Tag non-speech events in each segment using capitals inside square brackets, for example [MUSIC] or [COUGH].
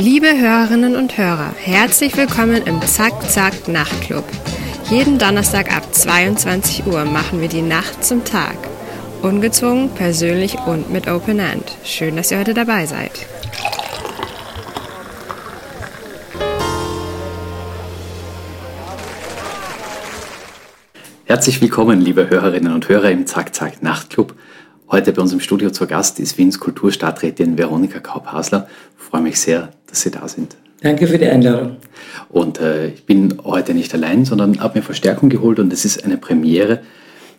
Liebe Hörerinnen und Hörer, herzlich willkommen im Zack Zack Nachtclub. Jeden Donnerstag ab 22 Uhr machen wir die Nacht zum Tag. Ungezwungen, persönlich und mit Open End. Schön, dass ihr heute dabei seid. Herzlich willkommen, liebe Hörerinnen und Hörer im Zack Zack Nachtclub. Heute bei uns im Studio zu Gast ist Wiens Kulturstadträtin Veronika Kaup-Hasler. Freue mich sehr, dass Sie da sind. Danke für die Einladung. Und äh, ich bin heute nicht allein, sondern habe mir Verstärkung geholt und es ist eine Premiere.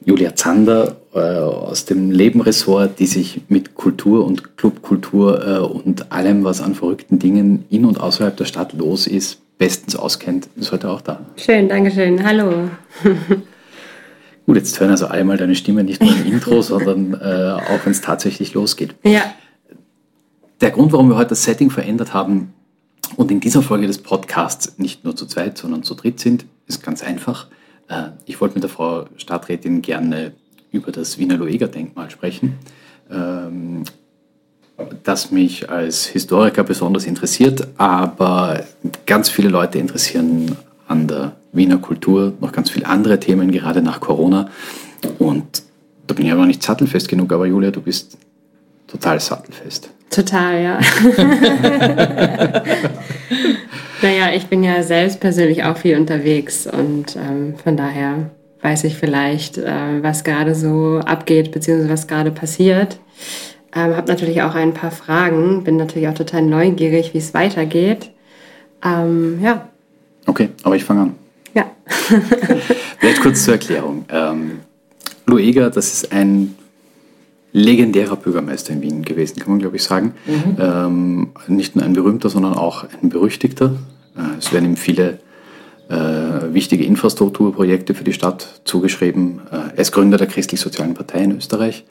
Julia Zander äh, aus dem Lebenressort, die sich mit Kultur und Clubkultur äh, und allem, was an verrückten Dingen in und außerhalb der Stadt los ist, bestens auskennt, ist heute auch da. Schön, danke schön. Hallo. [LAUGHS] Gut, jetzt hören also einmal deine Stimme nicht nur im [LAUGHS] Intro, sondern äh, auch wenn es tatsächlich losgeht. Ja. Der Grund, warum wir heute das Setting verändert haben und in dieser Folge des Podcasts nicht nur zu zweit, sondern zu dritt sind, ist ganz einfach. Äh, ich wollte mit der Frau Stadträtin gerne über das Wiener Lueger-Denkmal sprechen, ähm, das mich als Historiker besonders interessiert, aber ganz viele Leute interessieren an der Wiener Kultur, noch ganz viele andere Themen, gerade nach Corona. Und da bin ich aber nicht sattelfest genug, aber Julia, du bist total sattelfest. Total, ja. [LAUGHS] naja, ich bin ja selbst persönlich auch viel unterwegs und ähm, von daher weiß ich vielleicht, äh, was gerade so abgeht, beziehungsweise was gerade passiert. Ähm, habe natürlich auch ein paar Fragen, bin natürlich auch total neugierig, wie es weitergeht. Ähm, ja, Okay, aber ich fange an. Ja. [LAUGHS] Vielleicht kurz zur Erklärung. Ähm, Lueger, das ist ein legendärer Bürgermeister in Wien gewesen, kann man glaube ich sagen. Mhm. Ähm, nicht nur ein berühmter, sondern auch ein berüchtigter. Äh, es werden ihm viele äh, wichtige Infrastrukturprojekte für die Stadt zugeschrieben. Äh, er ist Gründer der Christlich-Sozialen Partei in Österreich.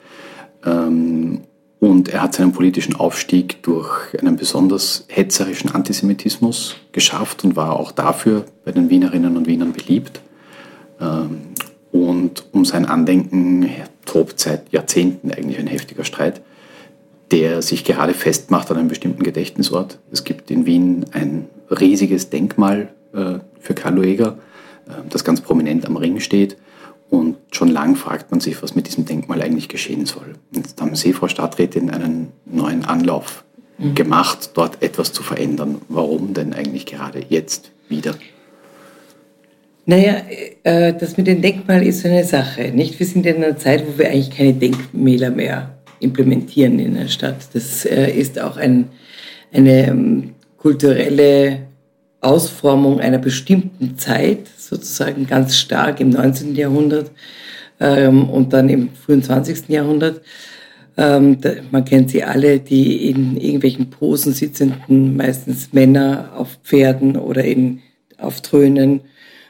Ähm, und er hat seinen politischen Aufstieg durch einen besonders hetzerischen Antisemitismus geschafft und war auch dafür bei den Wienerinnen und Wienern beliebt. Ähm, und um sein Andenken tobt seit Jahrzehnten eigentlich ein heftiger Streit, der sich gerade festmacht an einem bestimmten Gedächtnisort. Es gibt in Wien ein riesiges Denkmal äh, für Karl Lueger, äh, das ganz prominent am Ring steht und schon lang fragt man sich, was mit diesem Denkmal eigentlich geschehen soll. Jetzt haben Sie, Frau Stadträtin, einen neuen Anlauf mhm. gemacht, dort etwas zu verändern. Warum denn eigentlich gerade jetzt wieder? Naja, äh, das mit dem Denkmal ist so eine Sache. Nicht? Wir sind in einer Zeit, wo wir eigentlich keine Denkmäler mehr implementieren in der Stadt. Das äh, ist auch ein, eine ähm, kulturelle Ausformung einer bestimmten Zeit, sozusagen ganz stark im 19. Jahrhundert ähm, und dann im frühen 20. Jahrhundert. Ähm, da, man kennt sie alle, die in irgendwelchen Posen sitzenden, meistens Männer auf Pferden oder in, auf Thronen,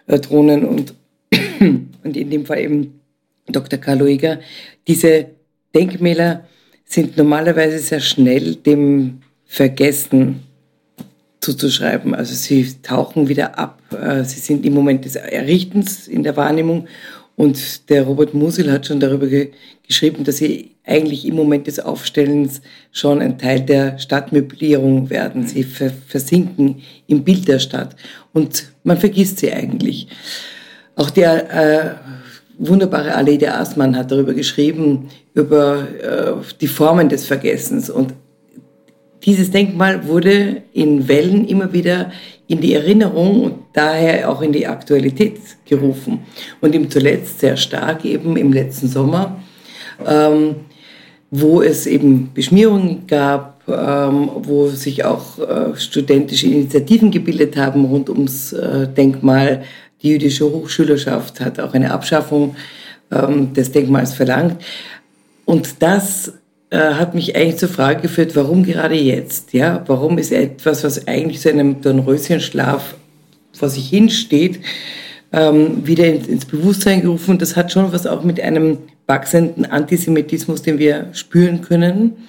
äh, Thronen und, [COUGHS] und in dem Fall eben Dr. Karl Lueger. Diese Denkmäler sind normalerweise sehr schnell dem Vergessen zuzuschreiben. Also sie tauchen wieder ab. Äh, sie sind im Moment des Errichtens in der Wahrnehmung. Und der Robert Musil hat schon darüber ge geschrieben, dass sie eigentlich im Moment des Aufstellens schon ein Teil der Stadtmöblierung werden. Sie ver versinken im Bild der Stadt. Und man vergisst sie eigentlich. Auch der äh, wunderbare Allee der Aßmann hat darüber geschrieben, über äh, die Formen des Vergessens. Und dieses Denkmal wurde in Wellen immer wieder in die Erinnerung und daher auch in die Aktualität gerufen. Und im zuletzt sehr stark eben im letzten Sommer, ähm, wo es eben Beschmierungen gab, ähm, wo sich auch äh, studentische Initiativen gebildet haben rund ums äh, Denkmal. Die jüdische Hochschülerschaft hat auch eine Abschaffung ähm, des Denkmals verlangt. Und das hat mich eigentlich zur Frage geführt, warum gerade jetzt? Ja, warum ist etwas, was eigentlich zu einem Dornröschenschlaf vor sich hinsteht, ähm, wieder ins Bewusstsein gerufen? Das hat schon was auch mit einem wachsenden Antisemitismus, den wir spüren können,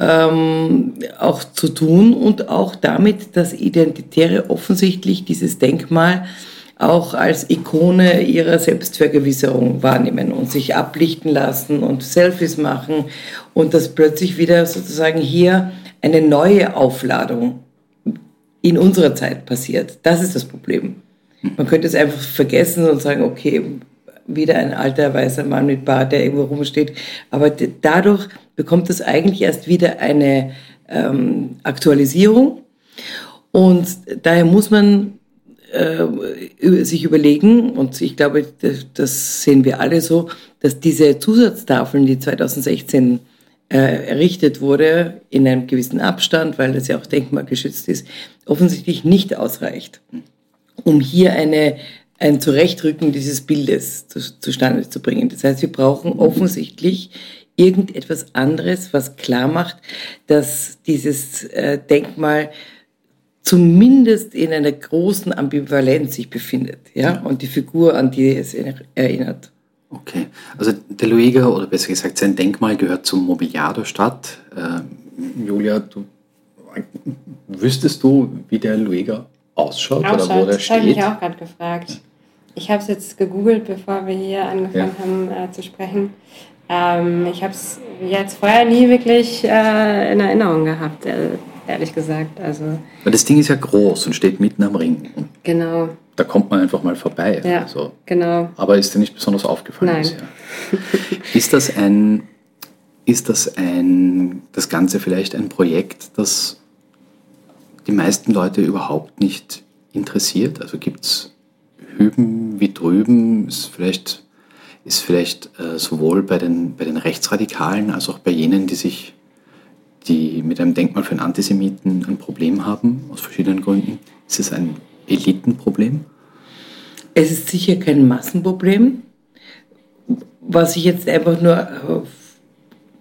ähm, auch zu tun und auch damit, dass Identitäre offensichtlich dieses Denkmal auch als Ikone ihrer Selbstvergewisserung wahrnehmen und sich ablichten lassen und Selfies machen und dass plötzlich wieder sozusagen hier eine neue Aufladung in unserer Zeit passiert. Das ist das Problem. Man könnte es einfach vergessen und sagen, okay, wieder ein alter weißer Mann mit Bart, der irgendwo rumsteht. Aber dadurch bekommt es eigentlich erst wieder eine ähm, Aktualisierung. Und daher muss man äh, sich überlegen, und ich glaube, das sehen wir alle so, dass diese Zusatztafeln, die 2016 äh, errichtet wurde, in einem gewissen Abstand, weil das ja auch denkmalgeschützt ist, offensichtlich nicht ausreicht, um hier eine, ein Zurechtrücken dieses Bildes zu, zustande zu bringen. Das heißt, wir brauchen offensichtlich irgendetwas anderes, was klar macht, dass dieses äh, Denkmal zumindest in einer großen Ambivalenz sich befindet, ja, und die Figur, an die es erinnert. Okay, also der Luiga, oder besser gesagt sein Denkmal, gehört zum Mobiliar der Stadt. Äh, Julia, du, wüsstest du, wie der Luiga ausschaut, ausschaut oder wo der steht? Das habe ich auch gerade gefragt. Ich habe es jetzt gegoogelt, bevor wir hier angefangen ja. haben äh, zu sprechen. Ähm, ich habe es jetzt vorher nie wirklich äh, in Erinnerung gehabt, ehrlich gesagt. Also, Weil das Ding ist ja groß und steht mitten am Ring. Genau. Da kommt man einfach mal vorbei. Ja, also, genau. Aber ist dir nicht besonders aufgefallen Nein. bisher? [LAUGHS] ist das ein, ist das ein, das Ganze vielleicht ein Projekt, das die meisten Leute überhaupt nicht interessiert? Also gibt es hüben wie drüben, ist vielleicht ist vielleicht äh, sowohl bei den, bei den Rechtsradikalen als auch bei jenen, die sich die mit einem Denkmal für einen Antisemiten ein Problem haben, aus verschiedenen Gründen. Ist es ein Elitenproblem? Es ist sicher kein Massenproblem, was ich jetzt einfach nur äh,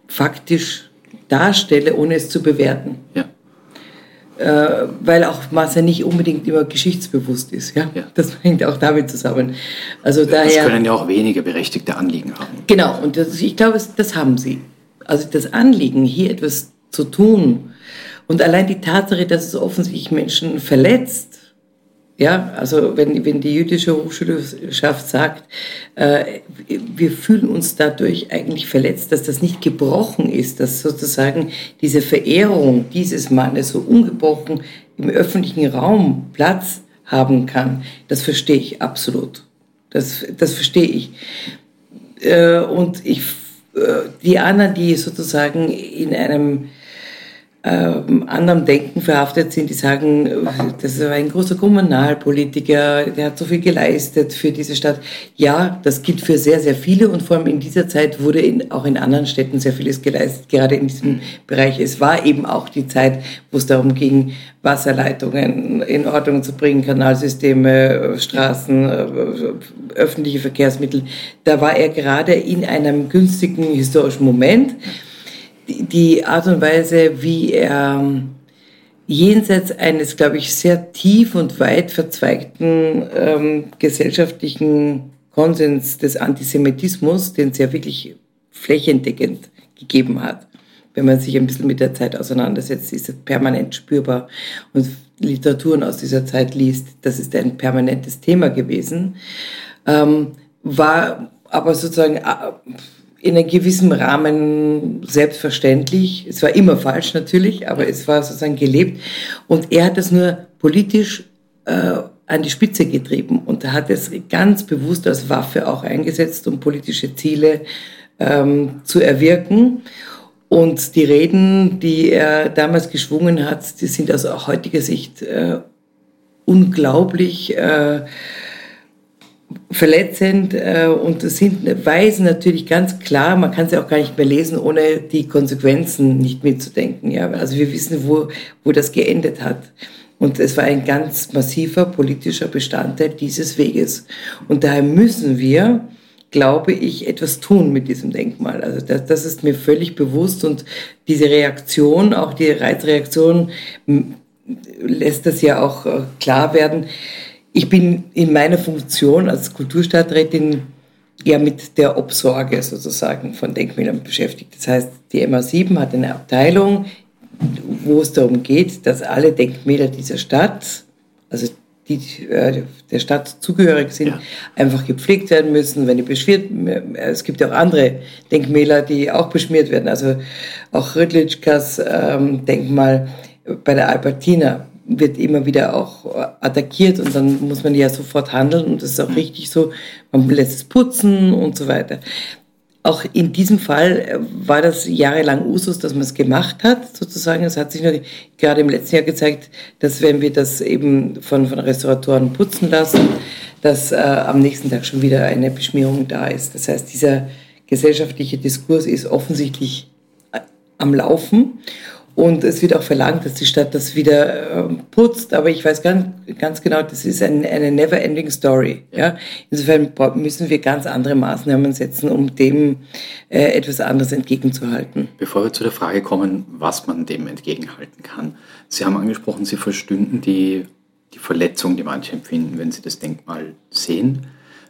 faktisch darstelle, ohne es zu bewerten. Ja äh, weil auch Masse nicht unbedingt immer geschichtsbewusst ist. Ja? ja. Das hängt auch damit zusammen. Also das daher, können ja auch weniger berechtigte Anliegen haben. Genau, und das, ich glaube, das haben sie. Also das Anliegen, hier etwas zu tun und allein die Tatsache, dass es offensichtlich Menschen verletzt, ja, also wenn, wenn die jüdische Hochschulschaft sagt, äh, wir fühlen uns dadurch eigentlich verletzt, dass das nicht gebrochen ist, dass sozusagen diese Verehrung dieses Mannes so ungebrochen im öffentlichen Raum Platz haben kann, das verstehe ich absolut. Das, das verstehe ich. Äh, und ich, äh, die anderen, die sozusagen in einem anderem Denken verhaftet sind, die sagen, das ist ein großer Kommunalpolitiker, der hat so viel geleistet für diese Stadt. Ja, das gilt für sehr, sehr viele und vor allem in dieser Zeit wurde in, auch in anderen Städten sehr vieles geleistet, gerade in diesem Bereich. Es war eben auch die Zeit, wo es darum ging, Wasserleitungen in Ordnung zu bringen, Kanalsysteme, Straßen, öffentliche Verkehrsmittel. Da war er gerade in einem günstigen historischen Moment die Art und Weise, wie er ähm, jenseits eines, glaube ich, sehr tief und weit verzweigten ähm, gesellschaftlichen Konsens des Antisemitismus, den es ja wirklich flächendeckend gegeben hat. Wenn man sich ein bisschen mit der Zeit auseinandersetzt, ist es permanent spürbar. Und Literaturen aus dieser Zeit liest, das ist ein permanentes Thema gewesen. Ähm, war aber sozusagen äh, in einem gewissen Rahmen selbstverständlich. Es war immer falsch natürlich, aber es war sozusagen gelebt. Und er hat das nur politisch äh, an die Spitze getrieben und er hat es ganz bewusst als Waffe auch eingesetzt, um politische Ziele ähm, zu erwirken. Und die Reden, die er damals geschwungen hat, die sind aus heutiger Sicht äh, unglaublich. Äh, verletzend äh, und sind, weisen natürlich ganz klar, man kann sie auch gar nicht mehr lesen, ohne die Konsequenzen nicht mitzudenken. Ja? Also wir wissen, wo, wo das geendet hat. Und es war ein ganz massiver politischer Bestandteil dieses Weges. Und daher müssen wir, glaube ich, etwas tun mit diesem Denkmal. Also das, das ist mir völlig bewusst und diese Reaktion, auch die Reizreaktion, lässt das ja auch äh, klar werden ich bin in meiner Funktion als Kulturstadträtin ja mit der Obsorge sozusagen von Denkmälern beschäftigt. Das heißt, die MA7 hat eine Abteilung, wo es darum geht, dass alle Denkmäler dieser Stadt, also die äh, der Stadt zugehörig sind, ja. einfach gepflegt werden müssen. Wenn die beschmiert, es gibt ja auch andere Denkmäler, die auch beschmiert werden. Also auch Rüdlitschkas ähm, Denkmal bei der Albertina wird immer wieder auch attackiert und dann muss man ja sofort handeln und das ist auch mhm. richtig so. Man lässt es putzen und so weiter. Auch in diesem Fall äh, war das jahrelang Usus, dass man es gemacht hat, sozusagen. Es hat sich nur gerade im letzten Jahr gezeigt, dass wenn wir das eben von, von Restauratoren putzen lassen, dass äh, am nächsten Tag schon wieder eine Beschmierung da ist. Das heißt, dieser gesellschaftliche Diskurs ist offensichtlich äh, am Laufen. Und es wird auch verlangt, dass die Stadt das wieder äh, putzt. Aber ich weiß ganz, ganz genau, das ist ein, eine never-ending Story. Ja? Insofern müssen wir ganz andere Maßnahmen setzen, um dem äh, etwas anderes entgegenzuhalten. Bevor wir zu der Frage kommen, was man dem entgegenhalten kann. Sie haben angesprochen, Sie verstünden die, die Verletzung, die manche empfinden, wenn sie das Denkmal sehen.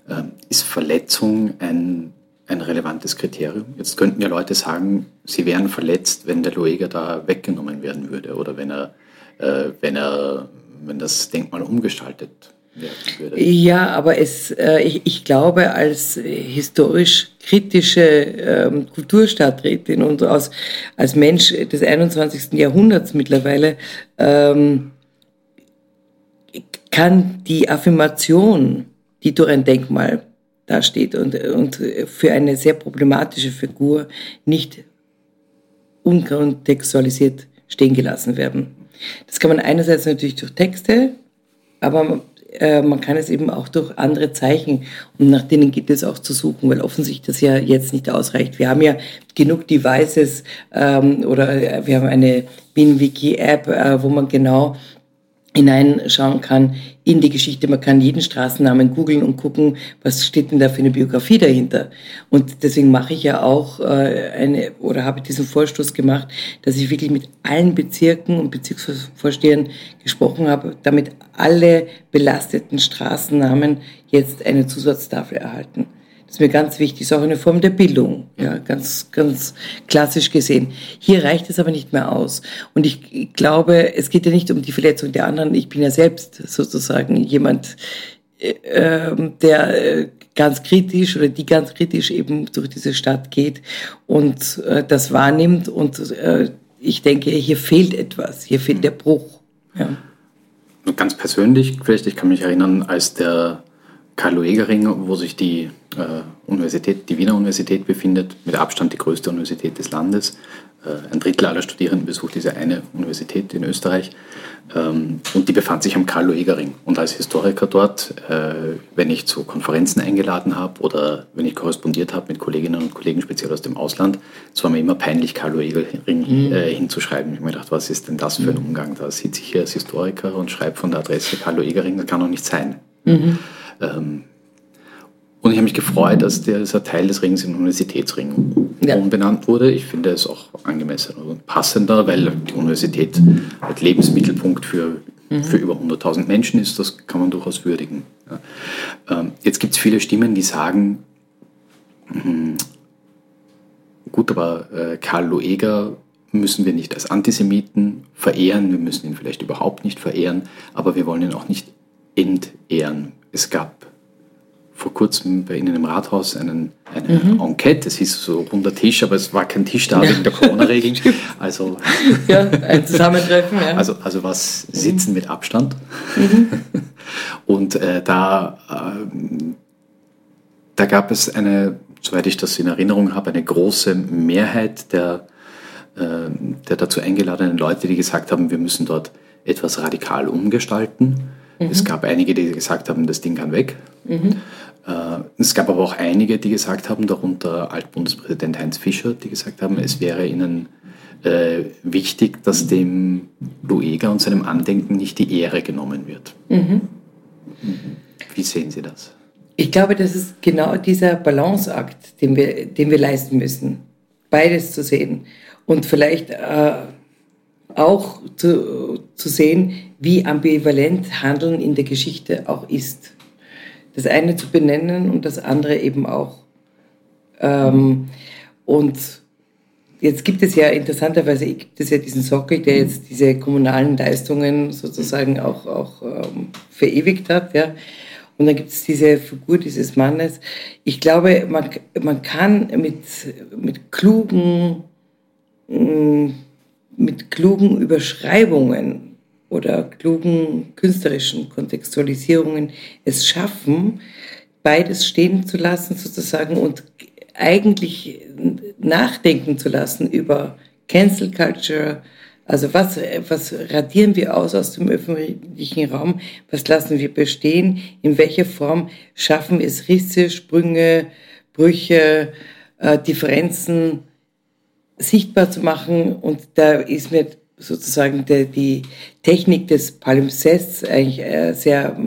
Ähm, ist Verletzung ein ein relevantes Kriterium. Jetzt könnten ja Leute sagen, sie wären verletzt, wenn der Lueger da weggenommen werden würde oder wenn er, äh, wenn er, wenn das Denkmal umgestaltet werden würde. Ja, aber es, äh, ich, ich, glaube, als historisch kritische ähm, Kulturstadträtin und als, als Mensch des 21. Jahrhunderts mittlerweile ähm, kann die Affirmation, die durch ein Denkmal dasteht und, und für eine sehr problematische Figur nicht unkontextualisiert stehen gelassen werden. Das kann man einerseits natürlich durch Texte, aber äh, man kann es eben auch durch andere Zeichen und nach denen gibt es auch zu suchen, weil offensichtlich das ja jetzt nicht ausreicht. Wir haben ja genug Devices ähm, oder wir haben eine BinWiki-App, äh, wo man genau hineinschauen kann in die Geschichte. Man kann jeden Straßennamen googeln und gucken, was steht denn da für eine Biografie dahinter. Und deswegen mache ich ja auch äh, eine oder habe diesen Vorstoß gemacht, dass ich wirklich mit allen Bezirken und Bezirksvorstehern gesprochen habe, damit alle belasteten Straßennamen jetzt eine Zusatztafel erhalten. Das ist mir ganz wichtig, ist auch eine Form der Bildung, ja, ganz, ganz klassisch gesehen. Hier reicht es aber nicht mehr aus. Und ich glaube, es geht ja nicht um die Verletzung der anderen. Ich bin ja selbst sozusagen jemand, äh, ähm, der äh, ganz kritisch oder die ganz kritisch eben durch diese Stadt geht und äh, das wahrnimmt. Und ich denke, hier fehlt etwas, hier fehlt der Bruch. Ja. Ganz persönlich, vielleicht, ich kann mich erinnern, als der Karl-Lueger-Ring, wo sich die äh, Universität, die Wiener Universität befindet, mit Abstand die größte Universität des Landes. Äh, ein Drittel aller Studierenden besucht diese eine Universität in Österreich. Ähm, und die befand sich am Karl-Lueger-Ring. Und als Historiker dort, äh, wenn ich zu Konferenzen eingeladen habe oder wenn ich korrespondiert habe mit Kolleginnen und Kollegen, speziell aus dem Ausland, es war mir immer peinlich, Karl-Lueger-Ring mhm. Äh, hinzuschreiben. Ich habe mir gedacht, was ist denn das für ein mhm. Umgang? Da sitze ich hier als Historiker und schreibe von der Adresse Karl-Lueger-Ring, das kann doch nicht sein. Mhm. Ähm, und ich habe mich gefreut, dass dieser Teil des Rings in Universitätsring ja. umbenannt wurde. Ich finde es auch angemessen und passender, weil die Universität als Lebensmittelpunkt für, mhm. für über 100.000 Menschen ist. Das kann man durchaus würdigen. Ähm, jetzt gibt es viele Stimmen, die sagen, mh, gut, aber äh, Karl Lueger müssen wir nicht als Antisemiten verehren, wir müssen ihn vielleicht überhaupt nicht verehren, aber wir wollen ihn auch nicht entehren. Es gab vor kurzem bei Ihnen im Rathaus einen, eine mhm. Enquete. Es hieß so runder Tisch, aber es war kein Tisch da ja. wegen der Corona-Regeln. [LAUGHS] Also, [LAUGHS] ja, ein Zusammentreffen. Ja. Also, also was Sitzen mhm. mit Abstand. Mhm. [LAUGHS] Und äh, da, äh, da gab es eine, soweit ich das in Erinnerung habe, eine große Mehrheit der, äh, der dazu eingeladenen Leute, die gesagt haben, wir müssen dort etwas radikal umgestalten. Mhm. Es gab einige, die gesagt haben, das Ding kann weg. Mhm. Äh, es gab aber auch einige, die gesagt haben, darunter Altbundespräsident Heinz Fischer, die gesagt haben, es wäre ihnen äh, wichtig, dass dem Lueger und seinem Andenken nicht die Ehre genommen wird. Mhm. Wie sehen Sie das? Ich glaube, das ist genau dieser Balanceakt, den wir, den wir leisten müssen. Beides zu sehen. Und vielleicht äh, auch zu, zu sehen, wie ambivalent Handeln in der Geschichte auch ist das eine zu benennen und das andere eben auch. Ähm, und jetzt gibt es ja interessanterweise gibt es ja diesen Sockel, der jetzt diese kommunalen Leistungen sozusagen auch, auch ähm, verewigt hat. Ja. Und dann gibt es diese Figur dieses Mannes. Ich glaube, man, man kann mit, mit klugen, mm, mit klugen Überschreibungen oder klugen künstlerischen Kontextualisierungen es schaffen, beides stehen zu lassen sozusagen und eigentlich nachdenken zu lassen über Cancel Culture, also was, was radieren wir aus aus dem öffentlichen Raum? Was lassen wir bestehen? In welcher Form schaffen wir es, Risse, Sprünge, Brüche, äh, Differenzen sichtbar zu machen? Und da ist mir sozusagen der, die Technik des Palimpsests eigentlich äh, sehr,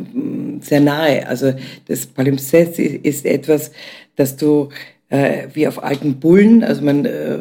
sehr nahe. Also das Palimpsest ist, etwas, das du äh, wie auf alten Bullen, also man äh,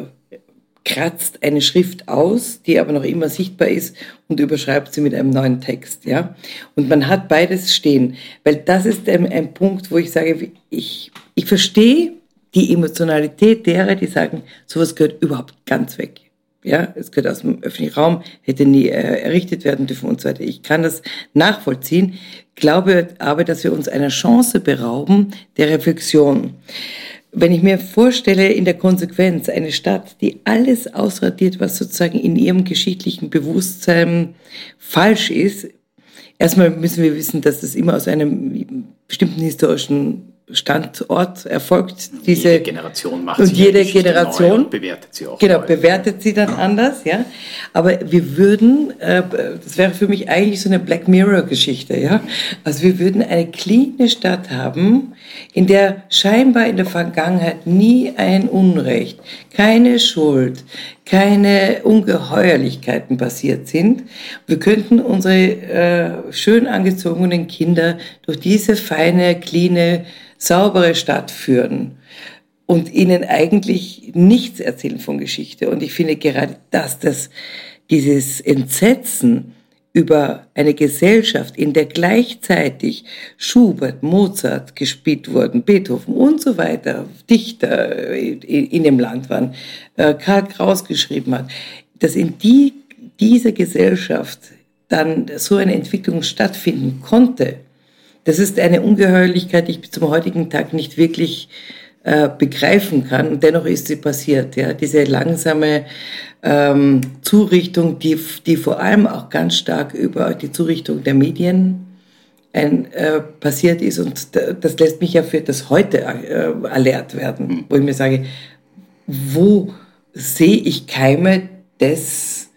kratzt eine Schrift aus, die aber noch immer sichtbar ist und überschreibt sie mit einem neuen Text, ja. Und man hat beides stehen, weil das ist ein, ein Punkt, wo ich sage, ich, ich verstehe die Emotionalität derer, die sagen, sowas gehört überhaupt ganz weg. Ja, es gehört aus dem öffentlichen Raum, hätte nie äh, errichtet werden dürfen und so weiter. Ich kann das nachvollziehen, glaube aber, dass wir uns einer Chance berauben der Reflexion. Wenn ich mir vorstelle, in der Konsequenz eine Stadt, die alles ausradiert, was sozusagen in ihrem geschichtlichen Bewusstsein falsch ist, erstmal müssen wir wissen, dass das immer aus einem bestimmten historischen Standort erfolgt. Diese jede Generation macht und jede Generation und bewertet sie auch. Genau, neu. bewertet sie dann anders, ja. Aber wir würden, äh, das wäre für mich eigentlich so eine Black Mirror Geschichte, ja. Also wir würden eine cleane Stadt haben, in der scheinbar in der Vergangenheit nie ein Unrecht, keine Schuld, keine Ungeheuerlichkeiten passiert sind. Wir könnten unsere äh, schön angezogenen Kinder durch diese feine, cleane saubere Stadt führen und ihnen eigentlich nichts erzählen von Geschichte. Und ich finde gerade das, dass dieses Entsetzen über eine Gesellschaft, in der gleichzeitig Schubert, Mozart gespielt wurden, Beethoven und so weiter, Dichter in dem Land waren, äh, Karl Kraus geschrieben hat, dass in die, dieser Gesellschaft dann so eine Entwicklung stattfinden konnte, das ist eine Ungeheuerlichkeit, die ich bis zum heutigen Tag nicht wirklich äh, begreifen kann. Und dennoch ist sie passiert. Ja, diese langsame ähm, Zurichtung, die, die vor allem auch ganz stark über die Zurichtung der Medien ein, äh, passiert ist. Und das lässt mich ja für das Heute äh, alert werden, wo ich mir sage, wo sehe ich Keime des,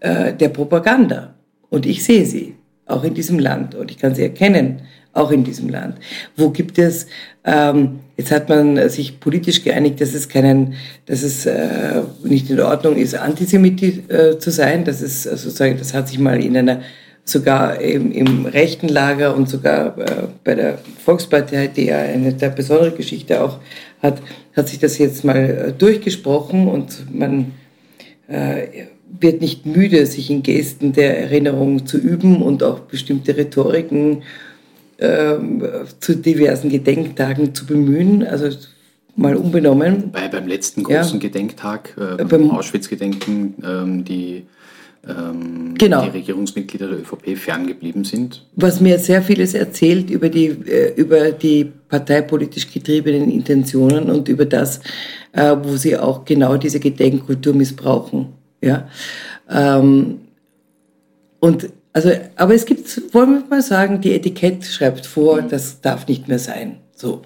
äh, der Propaganda? Und ich sehe sie, auch in diesem Land. Und ich kann sie erkennen auch in diesem Land. Wo gibt es, ähm, jetzt hat man sich politisch geeinigt, dass es keinen, dass es äh, nicht in Ordnung ist, Antisemit äh, zu sein. Das ist äh, sozusagen, das hat sich mal in einer sogar im, im rechten Lager und sogar äh, bei der Volkspartei, die ja eine der besondere Geschichte auch hat, hat sich das jetzt mal äh, durchgesprochen und man äh, wird nicht müde, sich in Gesten der Erinnerung zu üben und auch bestimmte Rhetoriken ähm, zu diversen Gedenktagen zu bemühen. Also mal unbenommen. Bei, beim letzten großen ja. Gedenktag, äh, beim Auschwitz-Gedenken, ähm, die, ähm, genau. die Regierungsmitglieder der ÖVP ferngeblieben sind. Was mir sehr vieles erzählt über die, äh, über die parteipolitisch getriebenen Intentionen und über das, äh, wo sie auch genau diese Gedenkkultur missbrauchen. Ja? Ähm, und also, aber es gibt, wollen wir mal sagen, die Etikett schreibt vor, mhm. das darf nicht mehr sein. So.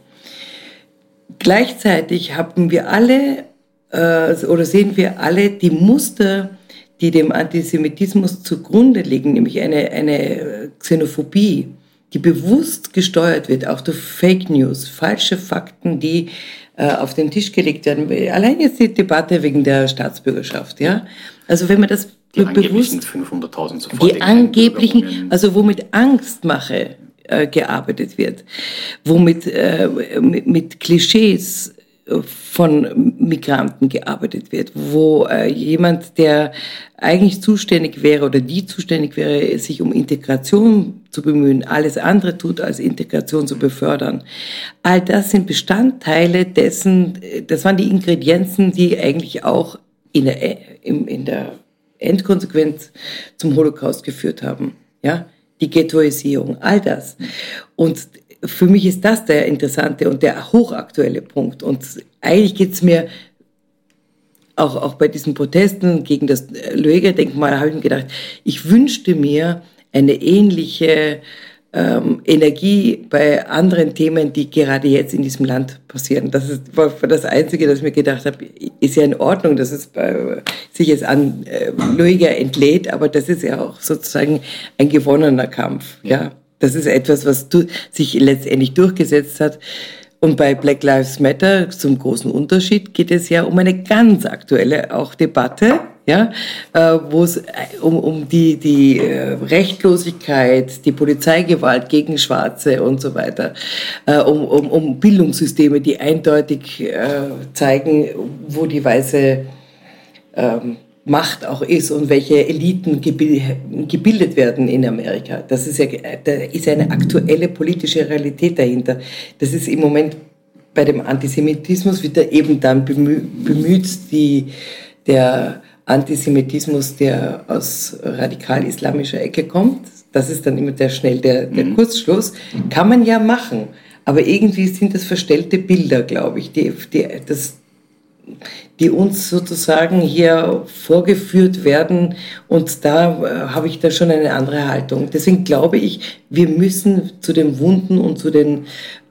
Gleichzeitig haben wir alle äh, oder sehen wir alle die Muster, die dem Antisemitismus zugrunde liegen, nämlich eine, eine Xenophobie, die bewusst gesteuert wird, auch durch Fake News, falsche Fakten, die äh, auf den Tisch gelegt werden. Allein jetzt die Debatte wegen der Staatsbürgerschaft, ja. Also wenn man das die angeblichen 500.000 sofort. Die angeblichen, also wo mit Angstmache äh, gearbeitet wird, wo mit, äh, mit, mit Klischees äh, von Migranten gearbeitet wird, wo äh, jemand, der eigentlich zuständig wäre oder die zuständig wäre, sich um Integration zu bemühen, alles andere tut, als Integration zu befördern. All das sind Bestandteile dessen, äh, das waren die Ingredienzen, die eigentlich auch in der, in der Endkonsequenz zum Holocaust geführt haben. Ja, die Ghettoisierung, all das. Und für mich ist das der interessante und der hochaktuelle Punkt. Und eigentlich geht es mir auch, auch bei diesen Protesten gegen das Lueger-Denkmal, habe ich mir gedacht, ich wünschte mir eine ähnliche ähm, Energie bei anderen Themen, die gerade jetzt in diesem Land passieren. Das ist, war das Einzige, das ich mir gedacht habe, ist ja in Ordnung, dass es bei, sich jetzt an äh, Luiger entlädt, aber das ist ja auch sozusagen ein gewonnener Kampf. Ja, ja. das ist etwas, was du, sich letztendlich durchgesetzt hat. Und bei Black Lives Matter zum großen Unterschied geht es ja um eine ganz aktuelle auch Debatte ja, äh, wo es äh, um, um die, die äh, Rechtlosigkeit, die Polizeigewalt gegen Schwarze und so weiter, äh, um, um, um Bildungssysteme, die eindeutig äh, zeigen, wo die weiße ähm, Macht auch ist und welche Eliten gebildet werden in Amerika. Das ist ja, da ist eine aktuelle politische Realität dahinter. Das ist im Moment bei dem Antisemitismus wird er eben dann bemüht, die, der Antisemitismus, der aus radikal-islamischer Ecke kommt. Das ist dann immer der schnell der, der mhm. Kurzschluss. Kann man ja machen. Aber irgendwie sind das verstellte Bilder, glaube ich, die, die, das, die uns sozusagen hier vorgeführt werden. Und da äh, habe ich da schon eine andere Haltung. Deswegen glaube ich, wir müssen zu den Wunden und zu den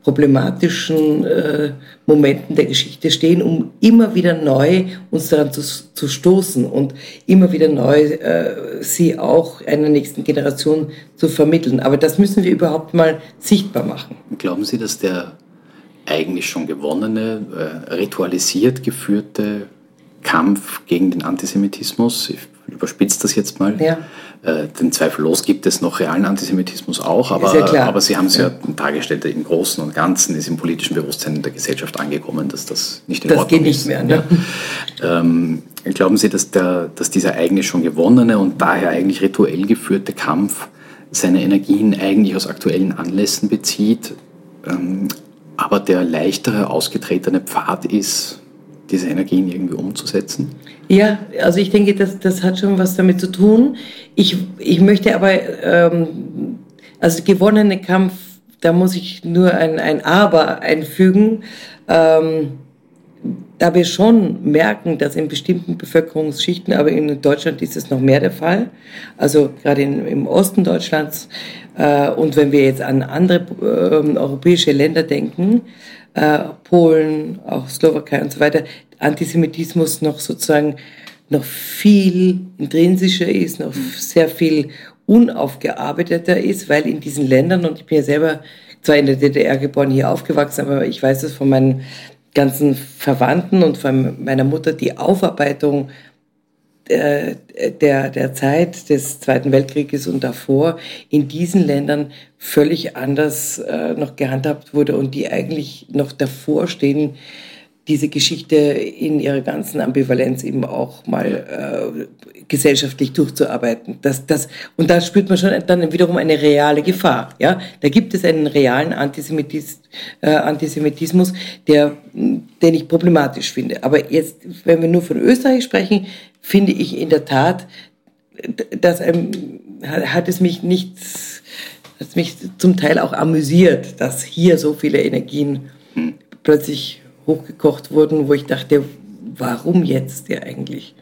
problematischen äh, Momenten der Geschichte stehen, um immer wieder neu uns daran zu, zu stoßen und immer wieder neu äh, sie auch einer nächsten Generation zu vermitteln. Aber das müssen wir überhaupt mal sichtbar machen. Glauben Sie, dass der eigentlich schon gewonnene, äh, ritualisiert geführte Kampf gegen den Antisemitismus, ich überspitze das jetzt mal, ja. Äh, denn zweifellos gibt es noch realen Antisemitismus auch, aber, ja aber Sie haben es ja. ja dargestellt, im Großen und Ganzen ist im politischen Bewusstsein der Gesellschaft angekommen, dass das nicht in das Ordnung ist. Das geht nicht mehr. Ne? Ähm, glauben Sie, dass, der, dass dieser eigentlich schon gewonnene und daher eigentlich rituell geführte Kampf seine Energien eigentlich aus aktuellen Anlässen bezieht, ähm, aber der leichtere, ausgetretene Pfad ist, diese Energien irgendwie umzusetzen? Ja, also ich denke, das, das hat schon was damit zu tun. Ich, ich möchte aber, ähm, also gewonnene Kampf, da muss ich nur ein, ein Aber einfügen. Ähm, da wir schon merken, dass in bestimmten Bevölkerungsschichten, aber in Deutschland ist es noch mehr der Fall, also gerade in, im Osten Deutschlands, äh, und wenn wir jetzt an andere äh, europäische Länder denken, äh, Polen, auch Slowakei und so weiter, Antisemitismus noch sozusagen noch viel intrinsischer ist, noch sehr viel unaufgearbeiteter ist, weil in diesen Ländern, und ich bin ja selber zwar in der DDR geboren, hier aufgewachsen, aber ich weiß es von meinen ganzen Verwandten und von meiner Mutter, die Aufarbeitung der, der, der Zeit des Zweiten Weltkrieges und davor in diesen Ländern völlig anders äh, noch gehandhabt wurde und die eigentlich noch davor stehen, diese Geschichte in ihrer ganzen Ambivalenz eben auch mal äh, gesellschaftlich durchzuarbeiten. Das, das, und da spürt man schon dann wiederum eine reale Gefahr. Ja? Da gibt es einen realen Antisemitis, äh, Antisemitismus, der, den ich problematisch finde. Aber jetzt, wenn wir nur von Österreich sprechen, finde ich in der Tat, dass ähm, hat es mich nicht, hat mich zum Teil auch amüsiert, dass hier so viele Energien plötzlich hochgekocht wurden, wo ich dachte, warum jetzt ja eigentlich?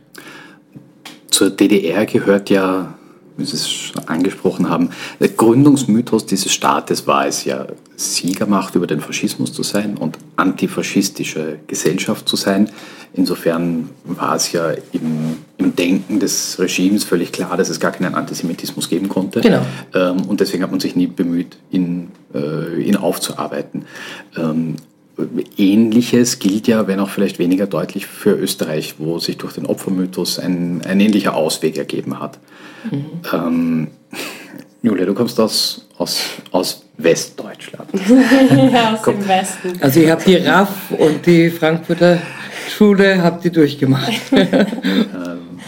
Zur DDR gehört ja, wie Sie es schon angesprochen haben, der Gründungsmythos dieses Staates war es ja, Siegermacht über den Faschismus zu sein und antifaschistische Gesellschaft zu sein. Insofern war es ja im, im, Denken des Regimes völlig klar, dass es gar keinen Antisemitismus geben konnte. Genau. Ähm, und deswegen hat man sich nie bemüht, ihn, äh, ihn aufzuarbeiten. Ähm, Ähnliches gilt ja, wenn auch vielleicht weniger deutlich, für Österreich, wo sich durch den Opfermythos ein, ein ähnlicher Ausweg ergeben hat. Mhm. Ähm, Julia, du kommst aus, aus, aus Westdeutschland. [LAUGHS] ja, aus Komm. dem Westen. Also ich habe die RAF und die Frankfurter Schule habt ihr durchgemacht. [LAUGHS] Ähm,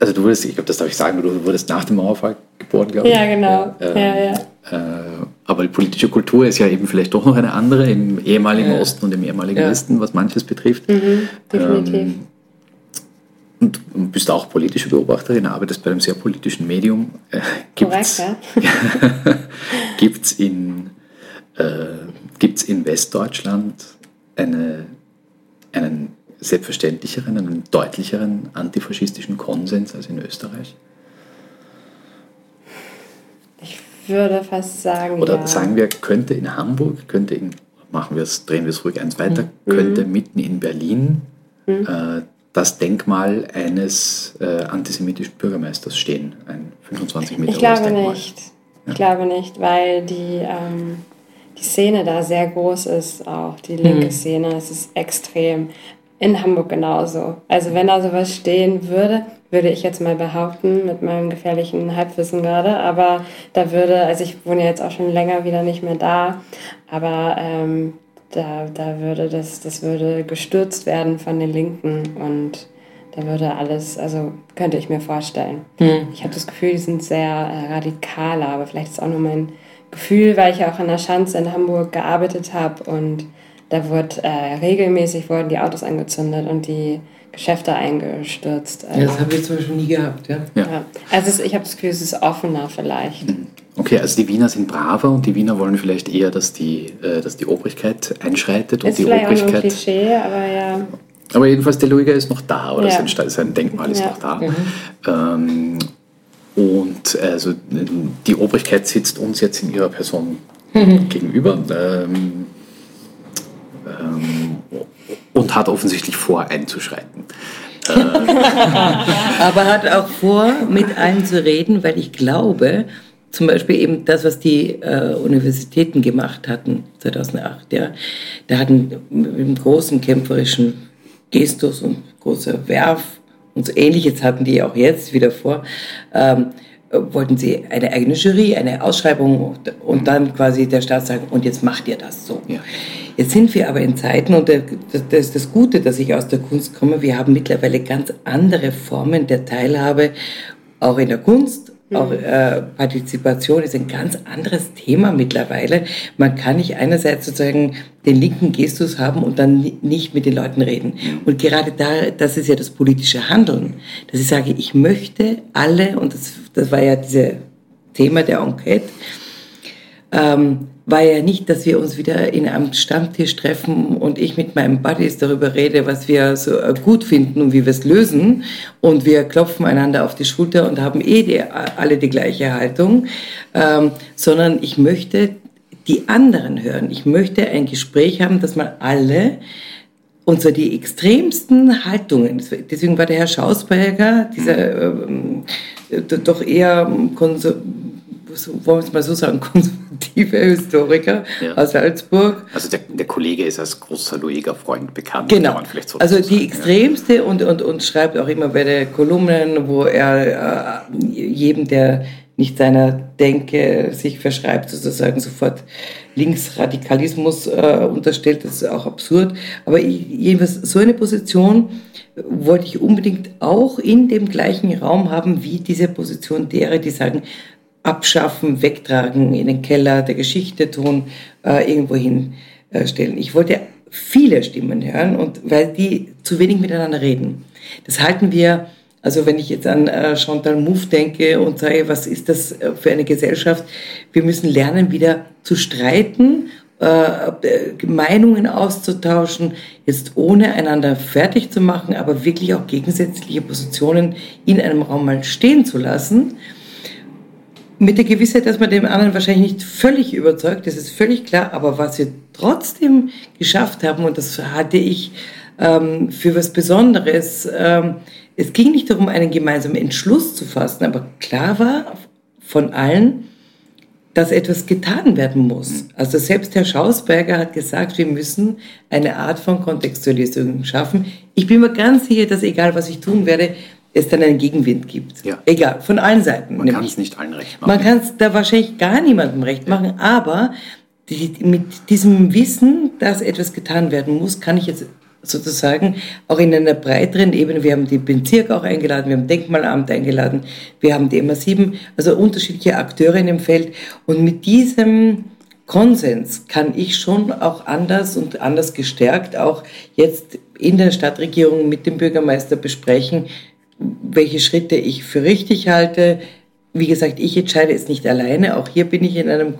also du wurdest, ich glaube, das darf ich sagen, du wurdest nach dem Mauerfall geboren, glaube ich. Ja, genau. Ähm, ja, ja. Äh, aber die politische Kultur ist ja eben vielleicht doch noch eine andere im ehemaligen ja. Osten und im ehemaligen ja. Westen, was manches betrifft. Mhm, definitiv. Ähm, und bist auch politische Beobachterin, arbeitest bei einem sehr politischen Medium. Äh, gibt's, Korrekt, ja. [LAUGHS] gibt's in, äh, in Westdeutschland eine, einen selbstverständlicheren, einen deutlicheren antifaschistischen Konsens als in Österreich? Ich würde fast sagen. Oder ja. sagen wir, könnte in Hamburg, könnte in, machen wir es, drehen wir es ruhig eins weiter, mhm. könnte mitten in Berlin mhm. äh, das Denkmal eines äh, antisemitischen Bürgermeisters stehen, ein 25 Meter ich glaube Denkmal. nicht. Ja. Ich glaube nicht, weil die, ähm, die Szene da sehr groß ist, auch die linke mhm. Szene. Es ist extrem. In Hamburg genauso. Also wenn da sowas stehen würde, würde ich jetzt mal behaupten, mit meinem gefährlichen Halbwissen gerade, aber da würde, also ich wohne jetzt auch schon länger wieder nicht mehr da, aber ähm, da, da würde das, das würde gestürzt werden von den Linken und da würde alles, also könnte ich mir vorstellen. Mhm. Ich habe das Gefühl, die sind sehr äh, radikaler, aber vielleicht ist es auch nur mein Gefühl, weil ich ja auch an der Schanze in Hamburg gearbeitet habe und da wurde äh, regelmäßig wurden die Autos angezündet und die Geschäfte eingestürzt. Also, ja, das haben wir zum Beispiel nie gehabt, ja. ja. ja. Also es, ich habe das Gefühl, es ist offener vielleicht. Okay, also die Wiener sind braver und die Wiener wollen vielleicht eher, dass die, äh, dass die Obrigkeit einschreitet und ist die vielleicht Obrigkeit. Auch ein Klischee, aber ja. Aber jedenfalls der Luiger ist noch da oder ja. sein, sein Denkmal ist ja. noch da. Mhm. Ähm, und also die Obrigkeit sitzt uns jetzt in ihrer Person mhm. gegenüber. Ähm, ähm, und hat offensichtlich vor, einzuschreiten. [LAUGHS] Aber hat auch vor, mit allen zu reden, weil ich glaube, zum Beispiel eben das, was die äh, Universitäten gemacht hatten 2008, ja, da hatten mit einem großen kämpferischen Gestus und großer Werf und so ähnliches hatten die auch jetzt wieder vor, ähm, wollten sie eine eigene Jury, eine Ausschreibung und dann quasi der Staat sagen, und jetzt macht ihr das so. Ja. Jetzt sind wir aber in Zeiten, und das ist das Gute, dass ich aus der Kunst komme, wir haben mittlerweile ganz andere Formen der Teilhabe, auch in der Kunst. Auch mhm. äh, Partizipation ist ein ganz anderes Thema mittlerweile. Man kann nicht einerseits sozusagen den linken Gestus haben und dann nicht mit den Leuten reden. Mhm. Und gerade da, das ist ja das politische Handeln, dass ich sage, ich möchte alle, und das, das war ja dieses Thema der Enquete, ähm, war ja nicht, dass wir uns wieder in einem Stammtisch treffen und ich mit meinen Buddies darüber rede, was wir so äh, gut finden und wie wir es lösen. Und wir klopfen einander auf die Schulter und haben eh die, alle die gleiche Haltung, ähm, sondern ich möchte die anderen hören. Ich möchte ein Gespräch haben, dass man alle und zwar die extremsten Haltungen. Deswegen war der Herr Schausberger, dieser ähm, doch eher konservativ wollen wir es mal so sagen, [LAUGHS] konservative Historiker ja. aus Salzburg. Also der, der, Kollege ist als großer Lueger-Freund bekannt. Genau. So also die sagen, extremste ja. und, und, und schreibt auch immer bei den Kolumnen, wo er äh, jedem, der nicht seiner Denke sich verschreibt, sozusagen sofort Linksradikalismus äh, unterstellt. Das ist auch absurd. Aber ich, jedenfalls so eine Position wollte ich unbedingt auch in dem gleichen Raum haben wie diese Position derer, die sagen, abschaffen, wegtragen, in den Keller der Geschichte tun, äh, irgendwo hinstellen. Äh, ich wollte viele Stimmen hören und weil die zu wenig miteinander reden. Das halten wir, also wenn ich jetzt an äh, Chantal Mouffe denke und sage, was ist das äh, für eine Gesellschaft? Wir müssen lernen, wieder zu streiten, äh, äh, Meinungen auszutauschen, jetzt ohne einander fertig zu machen, aber wirklich auch gegensätzliche Positionen in einem Raum mal stehen zu lassen mit der Gewissheit, dass man dem anderen wahrscheinlich nicht völlig überzeugt, das ist völlig klar, aber was wir trotzdem geschafft haben, und das hatte ich ähm, für was Besonderes, ähm, es ging nicht darum, einen gemeinsamen Entschluss zu fassen, aber klar war von allen, dass etwas getan werden muss. Also selbst Herr Schausberger hat gesagt, wir müssen eine Art von Kontextualisierung schaffen. Ich bin mir ganz sicher, dass egal was ich tun werde, es dann einen Gegenwind gibt. Ja. Egal, von allen Seiten. Man kann es nicht allen recht machen. Man kann es da wahrscheinlich gar niemandem recht machen, aber die, mit diesem Wissen, dass etwas getan werden muss, kann ich jetzt sozusagen auch in einer breiteren Ebene, wir haben den Bezirk auch eingeladen, wir haben Denkmalamt eingeladen, wir haben die MA7, also unterschiedliche Akteure in dem Feld und mit diesem Konsens kann ich schon auch anders und anders gestärkt auch jetzt in der Stadtregierung mit dem Bürgermeister besprechen, welche Schritte ich für richtig halte. Wie gesagt, ich entscheide es nicht alleine. Auch hier bin ich in einem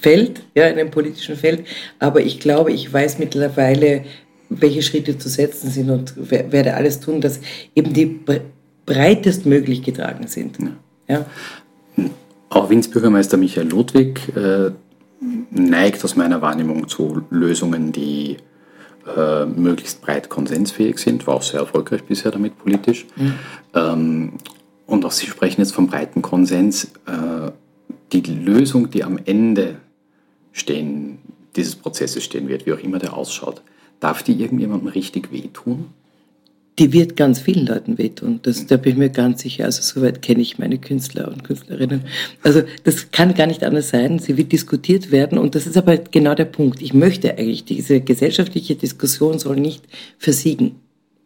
Feld, ja, in einem politischen Feld. Aber ich glaube, ich weiß mittlerweile, welche Schritte zu setzen sind und werde alles tun, dass eben die breitestmöglich getragen sind. Ja. Auch Wiens Bürgermeister Michael Ludwig äh, neigt aus meiner Wahrnehmung zu Lösungen, die äh, möglichst breit konsensfähig sind, war auch sehr erfolgreich bisher damit politisch. Mhm. Ähm, und auch Sie sprechen jetzt vom breiten Konsens. Äh, die Lösung, die am Ende stehen, dieses Prozesses stehen wird, wie auch immer der ausschaut, darf die irgendjemandem richtig wehtun? Die wird ganz vielen Leuten wehtun. Das, da bin ich mir ganz sicher. Also soweit kenne ich meine Künstler und Künstlerinnen. Also das kann gar nicht anders sein. Sie wird diskutiert werden und das ist aber genau der Punkt. Ich möchte eigentlich, diese gesellschaftliche Diskussion soll nicht versiegen.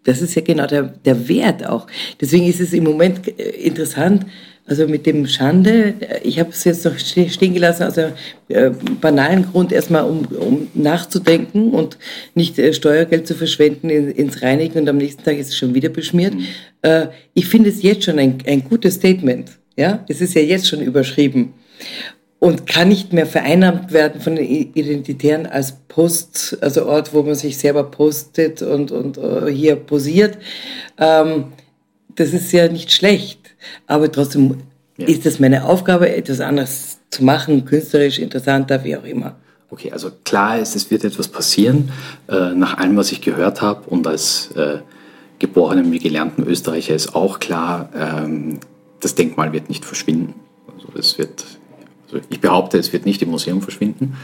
Das ist ja genau der, der Wert auch. Deswegen ist es im Moment äh, interessant, also mit dem Schande, ich habe es jetzt noch stehen gelassen aus einem äh, banalen Grund, erstmal um, um nachzudenken und nicht äh, Steuergeld zu verschwenden in, ins Reinigen und am nächsten Tag ist es schon wieder beschmiert. Mhm. Äh, ich finde es jetzt schon ein, ein gutes Statement. Ja, es ist ja jetzt schon überschrieben und kann nicht mehr vereinnahmt werden von den Identitären als Post, also Ort, wo man sich selber postet und, und uh, hier posiert. Ähm, das ist ja nicht schlecht. Aber trotzdem ja. ist es meine Aufgabe, etwas anderes zu machen, künstlerisch interessanter, wie auch immer. Okay, also klar ist, es wird etwas passieren, äh, nach allem, was ich gehört habe und als äh, geborenen wie gelernten Österreicher ist auch klar, ähm, das Denkmal wird nicht verschwinden. Also es wird, also ich behaupte, es wird nicht im Museum verschwinden.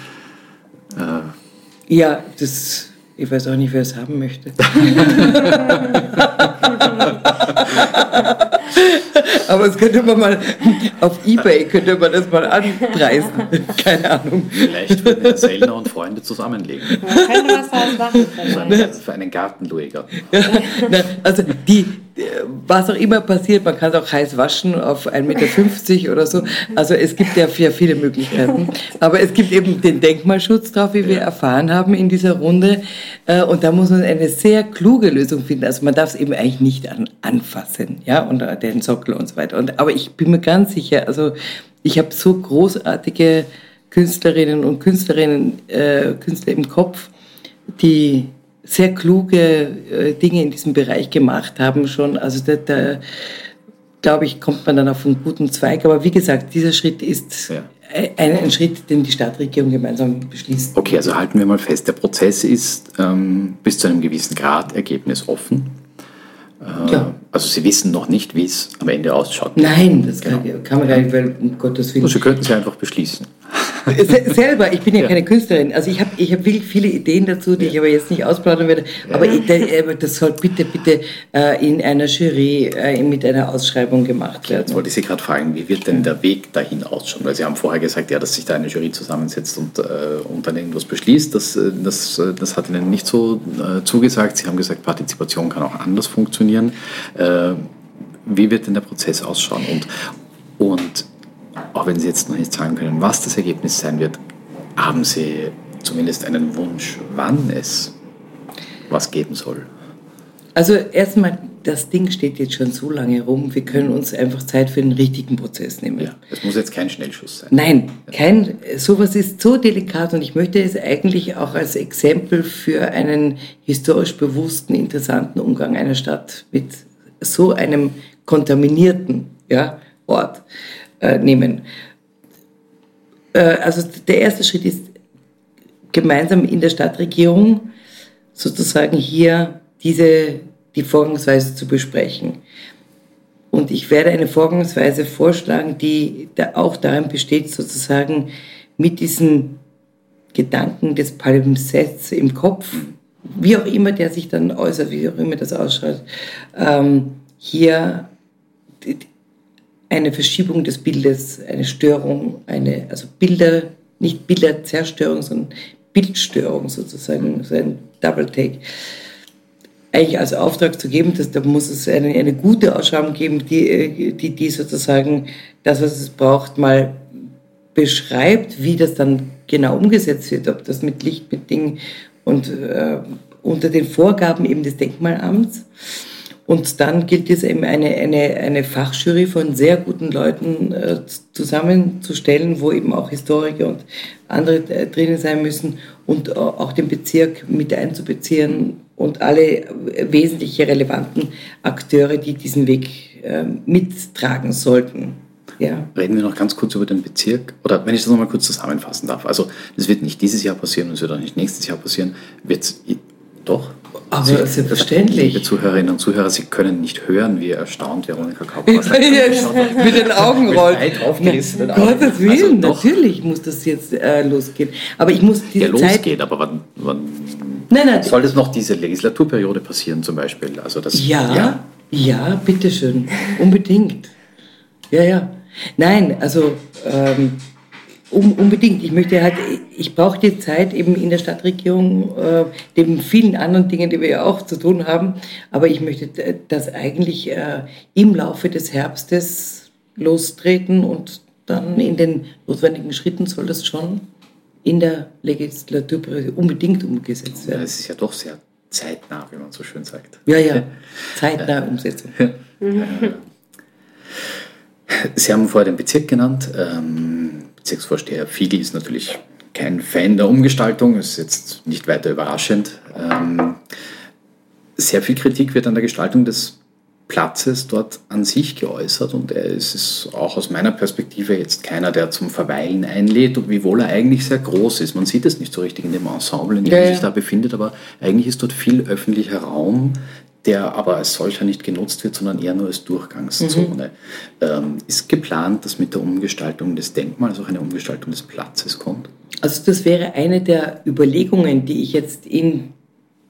Äh, ja, das, ich weiß auch nicht, wer es haben möchte. [LAUGHS] [LAUGHS] [LAUGHS] Aber das könnte man mal auf Ebay könnte man das mal anpreisen. [LAUGHS] Keine Ahnung. Vielleicht würden Herr Sellner und Freunde zusammenlegen. Man könnte was daraus machen. [LAUGHS] Für einen, für einen Gartenluiger. Ja, also die, was auch immer passiert, man kann es auch heiß waschen auf 1,50 Meter oder so. Also es gibt ja viele Möglichkeiten. Aber es gibt eben den Denkmalschutz drauf, wie wir erfahren haben in dieser Runde. Äh, und da muss man eine sehr kluge Lösung finden. Also man darf es eben eigentlich nicht an, anfassen, ja, und den Sockel und so weiter. Und, aber ich bin mir ganz sicher, also ich habe so großartige Künstlerinnen und Künstlerinnen, äh, Künstler im Kopf, die sehr kluge äh, Dinge in diesem Bereich gemacht haben schon. Also da, da glaube ich, kommt man dann auf einen guten Zweig. Aber wie gesagt, dieser Schritt ist ja. ein, ein, Schritt, den die Stadtregierung gemeinsam beschließt. Okay, also halten wir mal fest, der Prozess ist ähm, bis zu einem gewissen Grad ergebnisoffen. Ja. Also Sie wissen noch nicht, wie es am Ende ausschaut. Nein, das genau. kann, kann, man gar nicht, weil um Gottes Willen. Also Sie könnten Sie einfach beschließen. Selber, ich bin ja, ja, keine Künstlerin. Also ich habe ich hab wirklich viele Ideen dazu, die ja. ich aber jetzt nicht ausplaudern werde. Aber ich, äh, das soll bitte, bitte äh, in einer Jury äh, mit einer Ausschreibung gemacht werden. Jetzt wollte ich Sie gerade fragen, wie wird denn der Weg dahin ausschauen? Weil Sie haben vorher gesagt, ja, dass sich da eine Jury zusammensetzt und, äh, und dann irgendwas beschließt. Das, äh, das, äh, das hat Ihnen nicht so zugesagt. Sie haben gesagt, Partizipation kann auch anders funktionieren. wie wird denn der Prozess ausschauen? Und, und auch wenn Sie jetzt noch nicht sagen können, was das Ergebnis sein wird, haben Sie zumindest einen Wunsch, wann es was geben soll? Also erstmal, das Ding steht jetzt schon so lange rum, wir können uns einfach Zeit für den richtigen Prozess nehmen. Ja, es muss jetzt kein Schnellschuss sein. Nein, kein, sowas ist so delikat und ich möchte es eigentlich auch als Exempel für einen historisch bewussten, interessanten Umgang einer Stadt mit so einem kontaminierten ja, Ort äh, nehmen. Äh, also der erste Schritt ist, gemeinsam in der Stadtregierung sozusagen hier diese, die Vorgangsweise zu besprechen. Und ich werde eine Vorgangsweise vorschlagen, die da auch darin besteht, sozusagen mit diesem Gedanken des Palimpsests im Kopf, wie auch immer der sich dann äußert, wie auch immer das ausschaut, ähm, hier eine Verschiebung des Bildes, eine Störung, eine, also Bilder, nicht Bilderzerstörung, sondern Bildstörung sozusagen, so ein Double Take, eigentlich als Auftrag zu geben, dass da muss es eine, eine gute Ausschreibung geben, die, die, die sozusagen das, was es braucht, mal beschreibt, wie das dann genau umgesetzt wird, ob das mit Licht, mit Dingen und äh, unter den Vorgaben eben des Denkmalamts. Und dann gilt es eben eine, eine, eine Fachjury von sehr guten Leuten äh, zusammenzustellen, wo eben auch Historiker und andere äh, drinnen sein müssen und auch den Bezirk mit einzubeziehen und alle wesentliche relevanten Akteure, die diesen Weg äh, mittragen sollten. Ja. Reden wir noch ganz kurz über den Bezirk. Oder wenn ich das nochmal kurz zusammenfassen darf. Also, das wird nicht dieses Jahr passieren und es wird auch nicht nächstes Jahr passieren. Wird doch? Aber Sie, selbstverständlich. Liebe Zuhörerinnen und Zuhörer, Sie können nicht hören, wie erstaunt Veronika Kauper mit den Augen rollt. Weit aufgerissenen Augen. Gottes Willen, also natürlich muss das jetzt äh, losgehen. Aber ich muss diese ja, losgehen, aber wann, wann nein, nein, soll das noch diese Legislaturperiode passieren zum Beispiel? Also das, ja, ja, ja bitteschön, unbedingt. Ja, ja. Nein, also ähm, um, unbedingt. Ich möchte halt, ich brauche die Zeit eben in der Stadtregierung, äh, neben vielen anderen Dingen, die wir ja auch zu tun haben. Aber ich möchte das eigentlich äh, im Laufe des Herbstes lostreten und dann in den notwendigen Schritten soll das schon in der Legislaturperiode unbedingt umgesetzt werden. Das ist ja doch sehr zeitnah, wie man so schön sagt. Ja, ja, zeitnah Umsetzung. Sie haben vorher den Bezirk genannt. Ähm, Bezirksvorsteher Fiegel ist natürlich kein Fan der Umgestaltung, ist jetzt nicht weiter überraschend. Ähm, sehr viel Kritik wird an der Gestaltung des Platzes dort an sich geäußert und er ist auch aus meiner Perspektive jetzt keiner, der zum Verweilen einlädt, wiewohl er eigentlich sehr groß ist. Man sieht es nicht so richtig in dem Ensemble, in dem ja, er sich da befindet, aber eigentlich ist dort viel öffentlicher Raum, der aber als solcher nicht genutzt wird, sondern eher nur als Durchgangszone. Mhm. Ähm, ist geplant, dass mit der Umgestaltung des Denkmals auch eine Umgestaltung des Platzes kommt? Also das wäre eine der Überlegungen, die ich jetzt in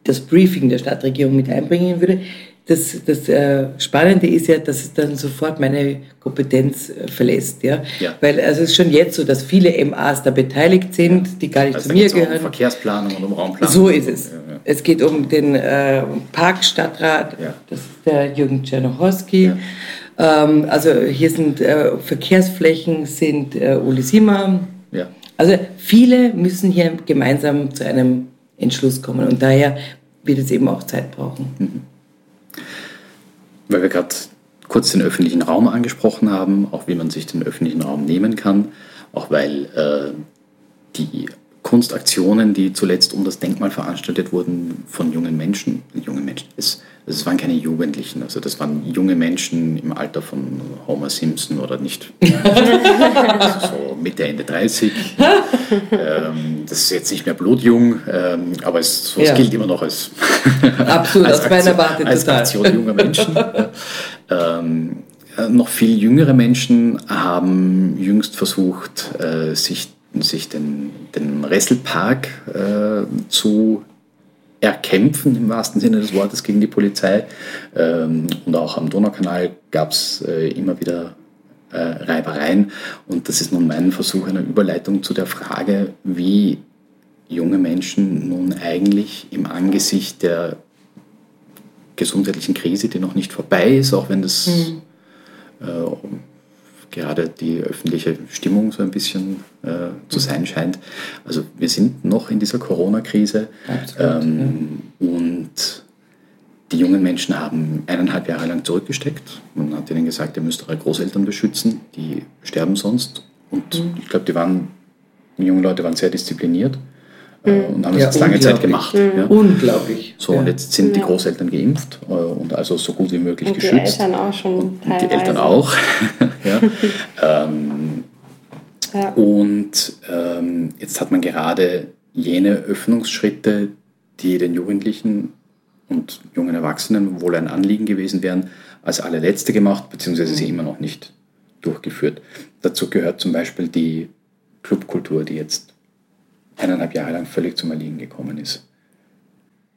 das Briefing der Stadtregierung mit einbringen würde das, das äh, Spannende ist ja, dass es dann sofort meine Kompetenz äh, verlässt. Ja? ja? Weil also es ist schon jetzt so, dass viele MAs da beteiligt sind, die gar nicht also zu mir gehören. Um Verkehrsplanung und um Raumplanung. So ist es. Ja, es geht um den äh, Parkstadtrat, das ist der Jürgen Czernochowski. Ähm, also hier sind äh, Verkehrsflächen, sind äh, Uli Sima. Also viele müssen hier gemeinsam zu einem Entschluss kommen und daher wird es eben auch Zeit brauchen. Mhm weil wir gerade kurz den öffentlichen Raum angesprochen haben, auch wie man sich den öffentlichen Raum nehmen kann, auch weil äh, die Kunstaktionen, die zuletzt um das Denkmal veranstaltet wurden, von jungen Menschen, jungen Menschen, es, es waren keine Jugendlichen, also das waren junge Menschen im Alter von Homer Simpson oder nicht, [LAUGHS] so Mitte, Ende 30. Ähm, das ist jetzt nicht mehr blutjung, ähm, aber es, so, ja. gilt immer noch als, [LAUGHS] Absolut, als, Aktion, als Aktion junger Menschen. ähm, äh, noch viel jüngere Menschen haben jüngst versucht, äh, sich sich den, den Resselpark äh, zu erkämpfen, im wahrsten Sinne des Wortes, gegen die Polizei. Ähm, und auch am Donaukanal gab es äh, immer wieder äh, Reibereien. Und das ist nun mein Versuch einer Überleitung zu der Frage, wie junge Menschen nun eigentlich im Angesicht der gesundheitlichen Krise, die noch nicht vorbei ist, auch wenn das mhm. äh, gerade die öffentliche Stimmung so ein bisschen äh, zu mhm. sein scheint. Also wir sind noch in dieser Corona-Krise ähm, ja. und die jungen Menschen haben eineinhalb Jahre lang zurückgesteckt. Man hat ihnen gesagt, ihr müsst eure Großeltern beschützen, die sterben sonst. Und mhm. ich glaube, die waren, die jungen Leute waren sehr diszipliniert. Und haben es ja, jetzt lange Zeit gemacht. Mhm. Ja. Unglaublich. So, ja. und jetzt sind die Großeltern geimpft äh, und also so gut wie möglich und geschützt. Die Eltern auch schon. Und, und die Eltern auch. [LAUGHS] ja. [LAUGHS] ähm, ja. Und ähm, jetzt hat man gerade jene Öffnungsschritte, die den Jugendlichen und jungen Erwachsenen wohl ein Anliegen gewesen wären, als allerletzte gemacht, beziehungsweise sie mhm. immer noch nicht durchgeführt. Dazu gehört zum Beispiel die Clubkultur, die jetzt eineinhalb Jahre lang völlig zum Erliegen gekommen ist.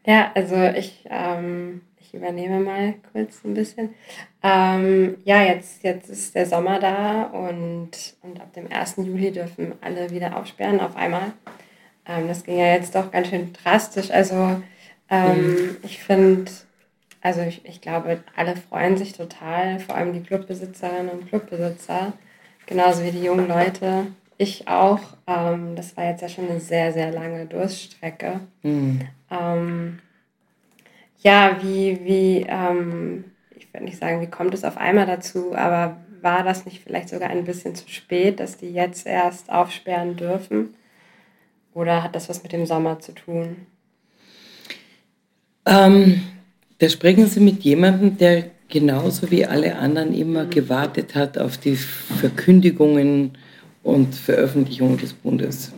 Ja, also ich, ähm, ich übernehme mal kurz ein bisschen. Ähm, ja, jetzt, jetzt ist der Sommer da und, und ab dem 1. Juli dürfen alle wieder aufsperren auf einmal. Ähm, das ging ja jetzt doch ganz schön drastisch. Also ähm, mhm. ich finde, also ich, ich glaube, alle freuen sich total, vor allem die Clubbesitzerinnen und Clubbesitzer, genauso wie die jungen Leute ich auch. Ähm, das war jetzt ja schon eine sehr, sehr lange Durststrecke. Mhm. Ähm, ja, wie, wie, ähm, ich werde nicht sagen, wie kommt es auf einmal dazu, aber war das nicht vielleicht sogar ein bisschen zu spät, dass die jetzt erst aufsperren dürfen? Oder hat das was mit dem Sommer zu tun? Ähm, da sprechen Sie mit jemandem, der genauso wie alle anderen immer gewartet hat auf die Verkündigungen und Veröffentlichungen des Bundes.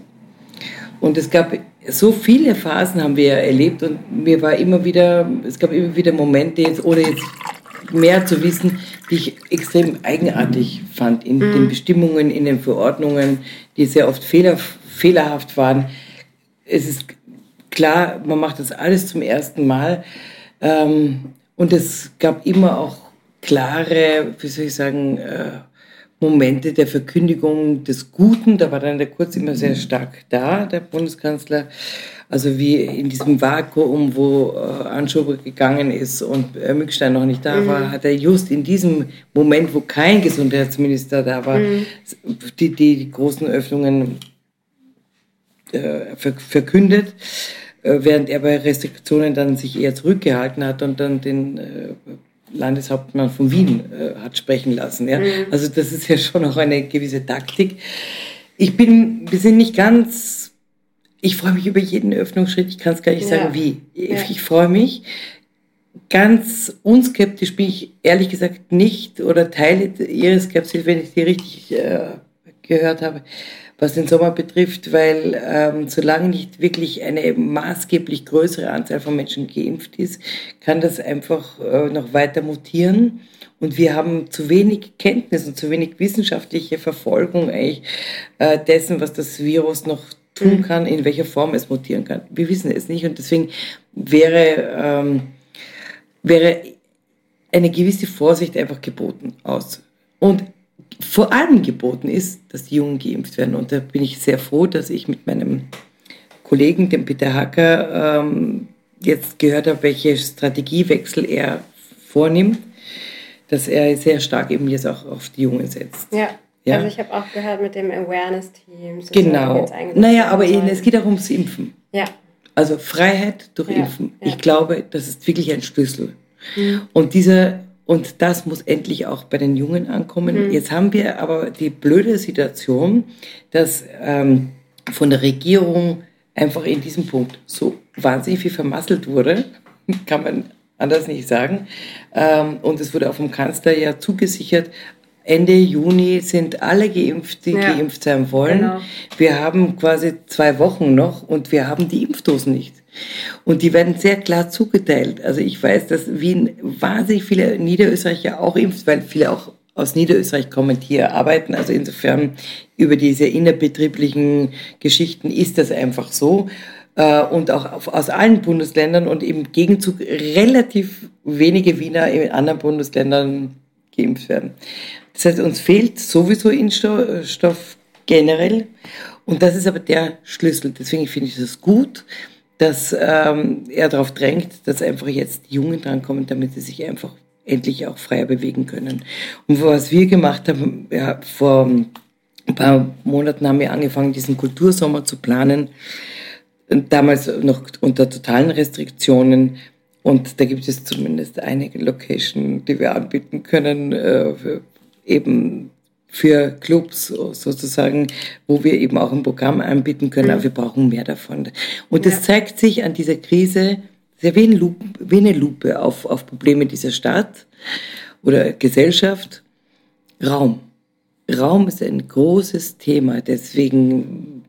Und es gab so viele Phasen haben wir erlebt und mir war immer wieder, es gab immer wieder Momente, jetzt, ohne jetzt mehr zu wissen, die ich extrem eigenartig fand in mhm. den Bestimmungen, in den Verordnungen, die sehr oft fehler, fehlerhaft waren. Es ist klar, man macht das alles zum ersten Mal. Ähm, und es gab immer auch klare, wie soll ich sagen, äh, Momente der Verkündigung des Guten. Da war dann der Kurz immer sehr stark da, der Bundeskanzler. Also wie in diesem Vakuum, wo äh, Anschober gegangen ist und äh, Mückstein noch nicht da mhm. war, hat er just in diesem Moment, wo kein Gesundheitsminister da war, mhm. die, die, die, großen Öffnungen äh, verkündet, äh, während er bei Restriktionen dann sich eher zurückgehalten hat und dann den äh, Landeshauptmann von Wien äh, hat sprechen lassen. Ja? Mhm. Also das ist ja schon auch eine gewisse Taktik. Ich bin, wir sind nicht ganz, ich freue mich über jeden Öffnungsschritt, ich kann es gar nicht ja. sagen wie. Ja. Ich freue mich. Ganz unskeptisch bin ich ehrlich gesagt nicht oder teile Ihre Skepsis, wenn ich sie richtig äh, gehört habe was den Sommer betrifft, weil ähm, solange nicht wirklich eine maßgeblich größere Anzahl von Menschen geimpft ist, kann das einfach äh, noch weiter mutieren. Und wir haben zu wenig Kenntnis und zu wenig wissenschaftliche Verfolgung eigentlich äh, dessen, was das Virus noch tun mhm. kann, in welcher Form es mutieren kann. Wir wissen es nicht und deswegen wäre, ähm, wäre eine gewisse Vorsicht einfach geboten aus. Und vor allem geboten ist, dass die Jungen geimpft werden. Und da bin ich sehr froh, dass ich mit meinem Kollegen, dem Peter Hacker, ähm, jetzt gehört habe, welche Strategiewechsel er vornimmt, dass er sehr stark eben jetzt auch auf die Jungen setzt. Ja. Ja. Also ich habe auch gehört mit dem Awareness-Team. Genau. Naja, aber eben, es geht auch ums Impfen. Ja. Also Freiheit durch ja. Impfen. Ja. Ich glaube, das ist wirklich ein Schlüssel. Mhm. Und dieser und das muss endlich auch bei den Jungen ankommen. Mhm. Jetzt haben wir aber die blöde Situation, dass ähm, von der Regierung einfach in diesem Punkt so wahnsinnig viel vermasselt wurde, [LAUGHS] kann man anders nicht sagen. Ähm, und es wurde auch vom Kanzler ja zugesichert, Ende Juni sind alle geimpft, die ja, geimpft sein wollen. Genau. Wir haben quasi zwei Wochen noch und wir haben die Impfdosen nicht. Und die werden sehr klar zugeteilt. Also ich weiß, dass Wien wahnsinnig viele Niederösterreicher auch impft, weil viele auch aus Niederösterreich kommen, hier arbeiten. Also insofern über diese innerbetrieblichen Geschichten ist das einfach so. Äh, und auch aus allen Bundesländern und im Gegenzug relativ wenige Wiener in anderen Bundesländern geimpft werden. Das heißt, uns fehlt sowieso Impfstoff generell. Und das ist aber der Schlüssel. Deswegen finde ich das gut, dass ähm, er darauf drängt, dass einfach jetzt die Jungen drankommen, damit sie sich einfach endlich auch freier bewegen können. Und was wir gemacht haben, ja, vor ein paar Monaten haben wir angefangen, diesen Kultursommer zu planen. Damals noch unter totalen Restriktionen. Und da gibt es zumindest einige Location, die wir anbieten können, äh, eben für Clubs sozusagen, wo wir eben auch ein Programm anbieten können, aber wir brauchen mehr davon. Und das zeigt sich an dieser Krise sehr wie, ein Lupe, wie eine Lupe auf, auf Probleme dieser Stadt oder Gesellschaft. Raum. Raum ist ein großes Thema, deswegen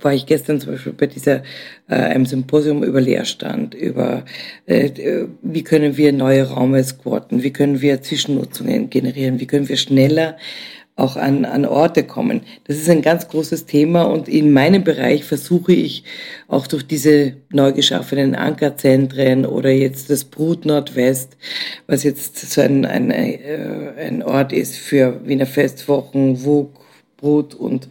war ich gestern zum Beispiel bei dieser äh, einem Symposium über Leerstand, über äh, wie können wir neue Räume squatten, wie können wir Zwischennutzungen generieren, wie können wir schneller auch an, an Orte kommen. Das ist ein ganz großes Thema und in meinem Bereich versuche ich auch durch diese neu geschaffenen Ankerzentren oder jetzt das Brut Nordwest, was jetzt so ein, ein, äh, ein Ort ist für Wiener Festwochen, WUK, Brut und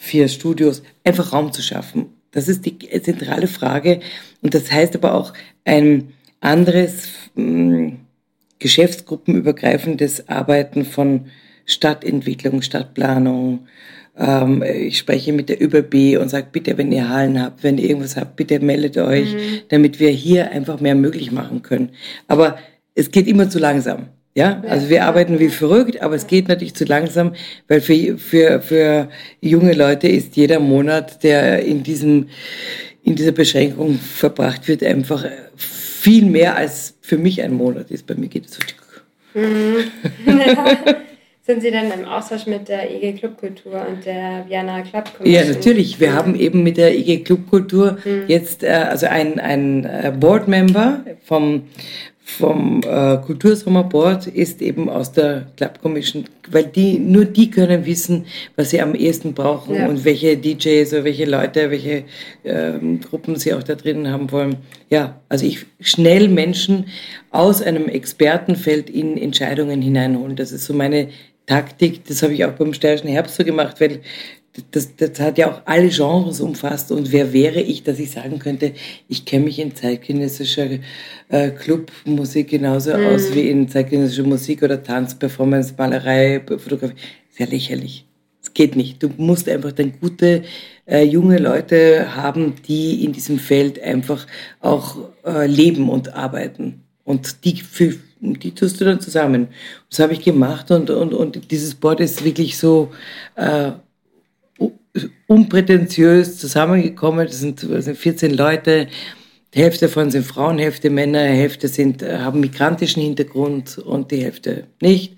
vier Studios, einfach Raum zu schaffen. Das ist die zentrale Frage. Und das heißt aber auch ein anderes mh, hm, geschäftsgruppenübergreifendes Arbeiten von Stadtentwicklung, Stadtplanung. Ähm, ich spreche mit der ÖBB und sage, bitte, wenn ihr Hallen habt, wenn ihr irgendwas habt, bitte meldet euch, mhm. damit wir hier einfach mehr möglich machen können. Aber es geht immer zu langsam. Ja, also wir arbeiten wie verrückt, aber es geht natürlich zu langsam, weil für, für, für junge Leute ist jeder Monat, der in diesem, in dieser Beschränkung verbracht wird, einfach viel mehr als für mich ein Monat ist. Bei mir geht es so. Mhm. [LAUGHS] Sind Sie denn im Austausch mit der IG Clubkultur und der Vienna Club Commission? Ja, natürlich. Wir haben eben mit der IG Clubkultur mhm. jetzt äh, also ein, ein äh, Board Member vom, vom äh, Kultursommerboard ist eben aus der Club Commission, weil die nur die können wissen, was sie am ehesten brauchen ja. und welche DJs oder welche Leute, welche ähm, Gruppen sie auch da drinnen haben wollen. Ja, also ich schnell Menschen aus einem Expertenfeld in Entscheidungen hineinholen. Das ist so meine Taktik. Das habe ich auch beim Steirischen Herbst so gemacht, weil das, das hat ja auch alle Genres umfasst. Und wer wäre ich, dass ich sagen könnte, ich kenne mich in zeitgenössischer äh, Clubmusik genauso mhm. aus wie in zeitgenössischer Musik oder Tanz, Performance, Malerei, Fotografie. Sehr lächerlich. Es geht nicht. Du musst einfach dann gute äh, junge Leute haben, die in diesem Feld einfach auch äh, leben und arbeiten. Und die, für, die tust du dann zusammen. Das habe ich gemacht und, und, und dieses Board ist wirklich so äh, unprätentiös zusammengekommen. Das sind, das sind 14 Leute. Die Hälfte davon sind Frauen, Hälfte Männer, Hälfte sind, äh, haben migrantischen Hintergrund und die Hälfte nicht.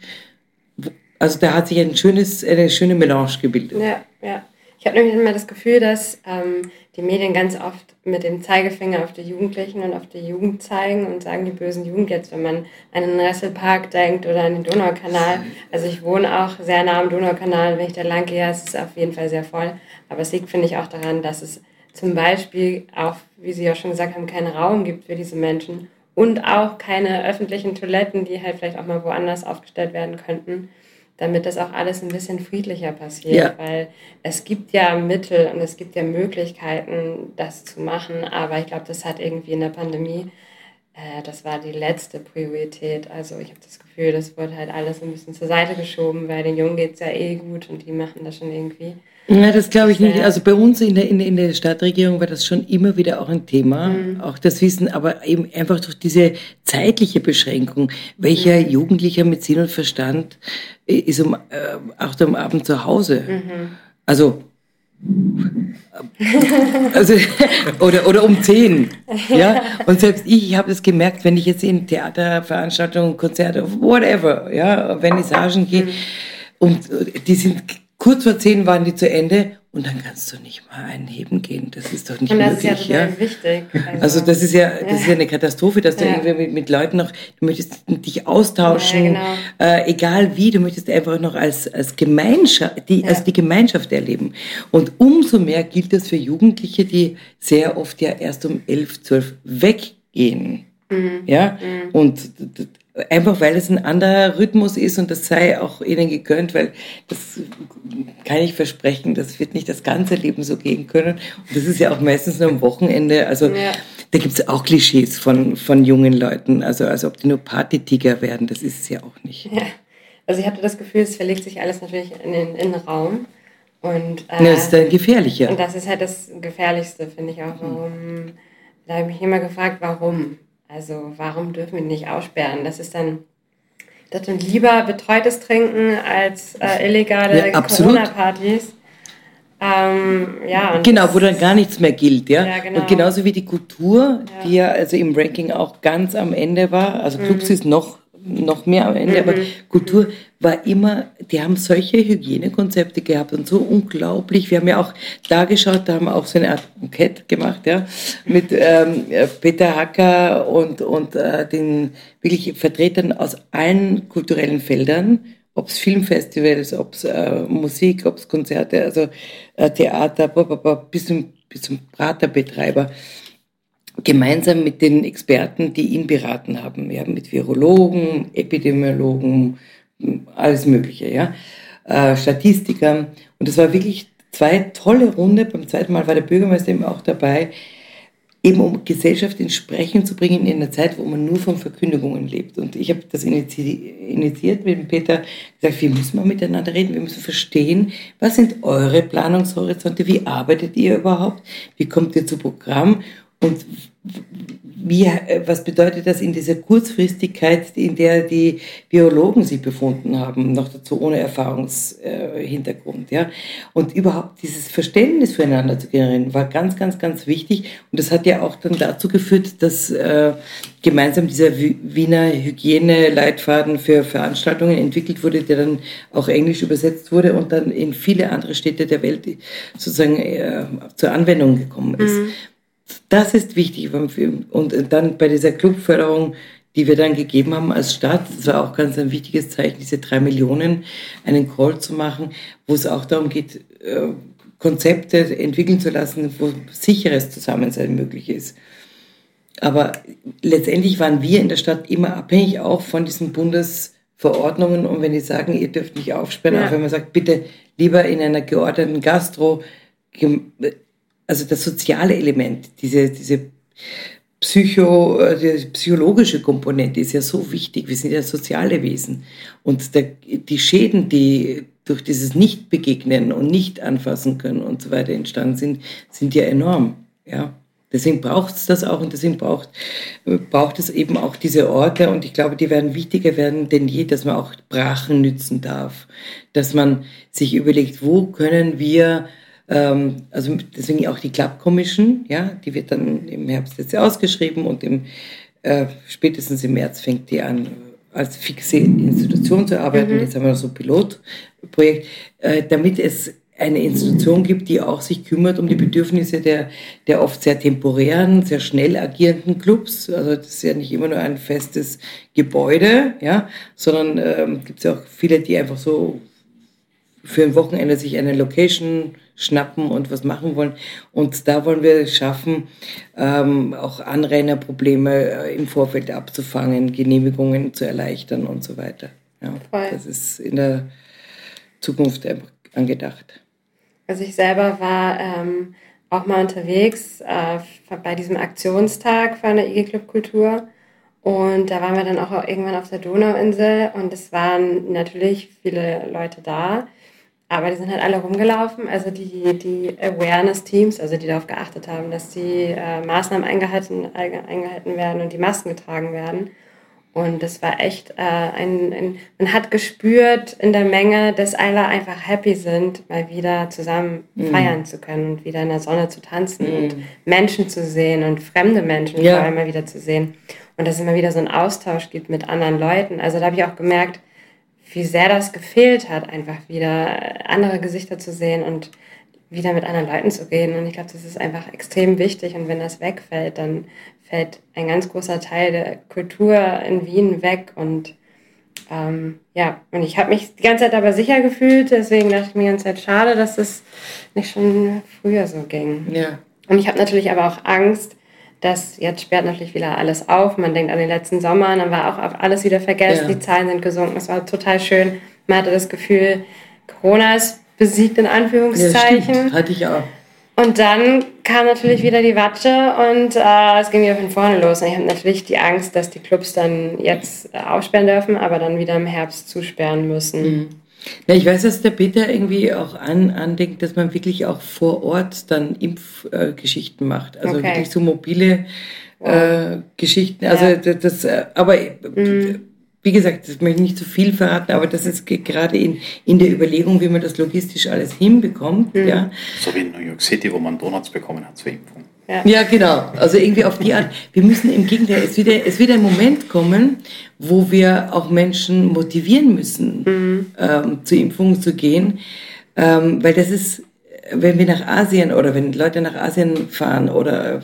Also da hat sich ein schönes, eine schöne Melange gebildet. Ja, ja. Ich habe nämlich immer das Gefühl, dass ähm, die Medien ganz oft mit dem Zeigefinger auf die Jugendlichen und auf die Jugend zeigen und sagen, die bösen Jugend jetzt, wenn man an den Resselpark denkt oder an den Donaukanal. Also ich wohne auch sehr nah am Donaukanal, wenn ich da lang gehe, ist es auf jeden Fall sehr voll. Aber es liegt, finde ich, auch daran, dass es zum Beispiel auch, wie Sie ja schon gesagt haben, keinen Raum gibt für diese Menschen und auch keine öffentlichen Toiletten, die halt vielleicht auch mal woanders aufgestellt werden könnten damit das auch alles ein bisschen friedlicher passiert, ja. weil es gibt ja Mittel und es gibt ja Möglichkeiten, das zu machen, aber ich glaube, das hat irgendwie in der Pandemie, äh, das war die letzte Priorität. Also ich habe das Gefühl, das wurde halt alles ein bisschen zur Seite geschoben, weil den Jungen geht es ja eh gut und die machen das schon irgendwie. Ja, das glaube ich nicht. Also bei uns in der, in, der, in der Stadtregierung war das schon immer wieder auch ein Thema, mhm. auch das Wissen, aber eben einfach durch diese zeitliche Beschränkung, welcher mhm. Jugendlicher mit Sinn und Verstand ist um äh, 8 Uhr am Abend zu Hause. Mhm. Also also, [LAUGHS] oder, oder um 10. [LAUGHS] Ja? Und selbst ich, ich habe das gemerkt, wenn ich jetzt in Theaterveranstaltungen, Konzerte, whatever, ja, Vernissagen gehe, mhm. und die sind kurz vor 10 waren die zu Ende und dann kannst du nicht mal einen heben gehen. Das ist doch nicht und das möglich. Ist ja, ja? wichtig. Also, also, das ist ja, das ja. ist ja eine Katastrophe, dass du irgendwie mit, mit, Leuten noch, du möchtest dich austauschen, ja, genau. äh, egal wie, du möchtest einfach noch als, als Gemeinschaft, die, als die Gemeinschaft erleben. Und umso mehr gilt das für Jugendliche, die sehr oft ja erst um 11, 12 weggehen. Mhm. Ja, mhm. und Einfach weil es ein anderer Rhythmus ist und das sei auch ihnen gegönnt, weil das kann ich versprechen, das wird nicht das ganze Leben so gehen können. Und das ist ja auch meistens nur am Wochenende. Also ja. da gibt es auch Klischees von, von jungen Leuten. Also als ob die nur Partytiger werden, das ist es ja auch nicht. Ja. Also ich hatte das Gefühl, es verlegt sich alles natürlich in den Innenraum. Und, äh, das ist dann gefährlicher. Und das ist halt das Gefährlichste, finde ich auch. Warum, da habe ich mich immer gefragt, warum? Also warum dürfen wir nicht aussperren? Das ist dann, das sind lieber betreutes Trinken als äh, illegale ja, Corona-Partys. Ähm, ja, genau, wo dann gar nichts mehr gilt, ja. ja genau. Und genauso wie die Kultur, ja. die ja also im Ranking auch ganz am Ende war, also Clubs mhm. ist noch noch mehr am Ende, mhm. aber Kultur war immer, die haben solche Hygienekonzepte gehabt und so unglaublich. Wir haben ja auch da geschaut, da haben wir auch so eine Art Bukett gemacht, ja, mit ähm, Peter Hacker und, und äh, den wirklich Vertretern aus allen kulturellen Feldern, ob es Filmfestivals, ob es äh, Musik, ob es Konzerte, also äh, Theater, bis zum, bis zum Praterbetreiber gemeinsam mit den Experten, die ihn beraten haben, ja, mit Virologen, Epidemiologen, alles Mögliche, ja, äh, Statistiker. Und es war wirklich zwei tolle Runde. Beim zweiten Mal war der Bürgermeister eben auch dabei, eben um Gesellschaft ins Sprechen zu bringen in einer Zeit, wo man nur von Verkündigungen lebt. Und ich habe das initiiert mit dem Peter, gesagt, wir müssen mal miteinander reden, wir müssen verstehen, was sind eure Planungshorizonte, wie arbeitet ihr überhaupt, wie kommt ihr zu Programm und wie, äh, was bedeutet das in dieser Kurzfristigkeit, in der die Biologen sich befunden haben, noch dazu ohne Erfahrungshintergrund, ja? Und überhaupt dieses Verständnis füreinander zu generieren, war ganz, ganz, ganz wichtig. Und das hat ja auch dann dazu geführt, dass äh, gemeinsam dieser Wiener Hygieneleitfaden für Veranstaltungen entwickelt wurde, der dann auch englisch übersetzt wurde und dann in viele andere Städte der Welt sozusagen äh, zur Anwendung gekommen ist. Mhm. Das ist wichtig. Und dann bei dieser Clubförderung, die wir dann gegeben haben als Stadt, das war auch ganz ein wichtiges Zeichen, diese drei Millionen, einen Call zu machen, wo es auch darum geht, äh, Konzepte entwickeln zu lassen, wo sicheres Zusammensein möglich ist. Aber letztendlich waren wir in der Stadt immer abhängig auch von diesen Bundesverordnungen. Und wenn die sagen, ihr dürft nicht aufsperren, ja. auch wenn man sagt, bitte lieber in einer geordneten Gastro, also das soziale Element, diese, diese Psycho, äh, die psychologische Komponente ist ja so wichtig. Wir sind ja soziale Wesen. Und der, die Schäden, die durch dieses Nicht-Begegnen und Nicht-Anfassen können und so weiter entstanden sind, sind ja enorm. Ja. Deswegen braucht es das auch und deswegen braucht, braucht es eben auch diese Orte und ich glaube, die werden wichtiger werden denn je, dass man auch Brachen nützen darf, dass man sich überlegt, wo können wir ähm, also deswegen auch die Club Commission, ja, die wird dann im Herbst jetzt ausgeschrieben und im, äh, spätestens im März fängt die an, als fixe Institution zu arbeiten. Mhm. Jetzt haben wir noch so ein Pilotprojekt, äh, damit es eine Institution gibt, die auch sich kümmert um die Bedürfnisse der, der oft sehr temporären, sehr schnell agierenden Clubs. Also das ist ja nicht immer nur ein festes Gebäude, ja, sondern ähm, gibt es ja auch viele, die einfach so für ein Wochenende sich eine Location schnappen und was machen wollen. Und da wollen wir schaffen, ähm, auch Anrainerprobleme äh, im Vorfeld abzufangen, Genehmigungen zu erleichtern und so weiter. Ja, Voll. Das ist in der Zukunft angedacht. Also ich selber war ähm, auch mal unterwegs äh, bei diesem Aktionstag von der IG Club Kultur. Und da waren wir dann auch irgendwann auf der Donauinsel und es waren natürlich viele Leute da. Aber die sind halt alle rumgelaufen, also die, die Awareness-Teams, also die darauf geachtet haben, dass die äh, Maßnahmen eingehalten, eingehalten werden und die Masken getragen werden. Und das war echt äh, ein, ein, man hat gespürt in der Menge, dass alle einfach happy sind, mal wieder zusammen mm. feiern zu können und wieder in der Sonne zu tanzen mm. und Menschen zu sehen und fremde Menschen ja. vor allem mal wieder zu sehen. Und dass es immer wieder so einen Austausch gibt mit anderen Leuten. Also da habe ich auch gemerkt, wie sehr das gefehlt hat, einfach wieder andere Gesichter zu sehen und wieder mit anderen Leuten zu reden. Und ich glaube, das ist einfach extrem wichtig. Und wenn das wegfällt, dann fällt ein ganz großer Teil der Kultur in Wien weg. Und ähm, ja, und ich habe mich die ganze Zeit aber sicher gefühlt. Deswegen dachte ich mir die ganze Zeit, schade, dass es nicht schon früher so ging. Ja. Und ich habe natürlich aber auch Angst, das jetzt sperrt natürlich wieder alles auf. Man denkt an den letzten Sommer, dann war auch alles wieder vergessen, ja. die Zahlen sind gesunken. Es war total schön. Man hatte das Gefühl, Corona ist besiegt in Anführungszeichen. Ja, hatte ich auch. Und dann kam natürlich wieder die Watsche und äh, es ging wieder von vorne los. Und ich habe natürlich die Angst, dass die Clubs dann jetzt äh, aufsperren dürfen, aber dann wieder im Herbst zusperren müssen. Mhm. Ja, ich weiß, dass der Peter irgendwie auch an, andenkt, dass man wirklich auch vor Ort dann Impfgeschichten äh, macht. Also okay. wirklich so mobile äh, Geschichten. Also ja. das, das, äh, aber mhm. wie gesagt, das möchte ich nicht zu viel verraten, aber das ist gerade in, in der Überlegung, wie man das logistisch alles hinbekommt. Mhm. Ja. So wie in New York City, wo man Donuts bekommen hat zur Impfung. Ja. ja, genau. Also irgendwie auf die Art. Wir müssen im Gegenteil, es wird, es wird ein Moment kommen, wo wir auch Menschen motivieren müssen, mhm. ähm, zur Impfung zu gehen. Ähm, weil das ist, wenn wir nach Asien oder wenn Leute nach Asien fahren oder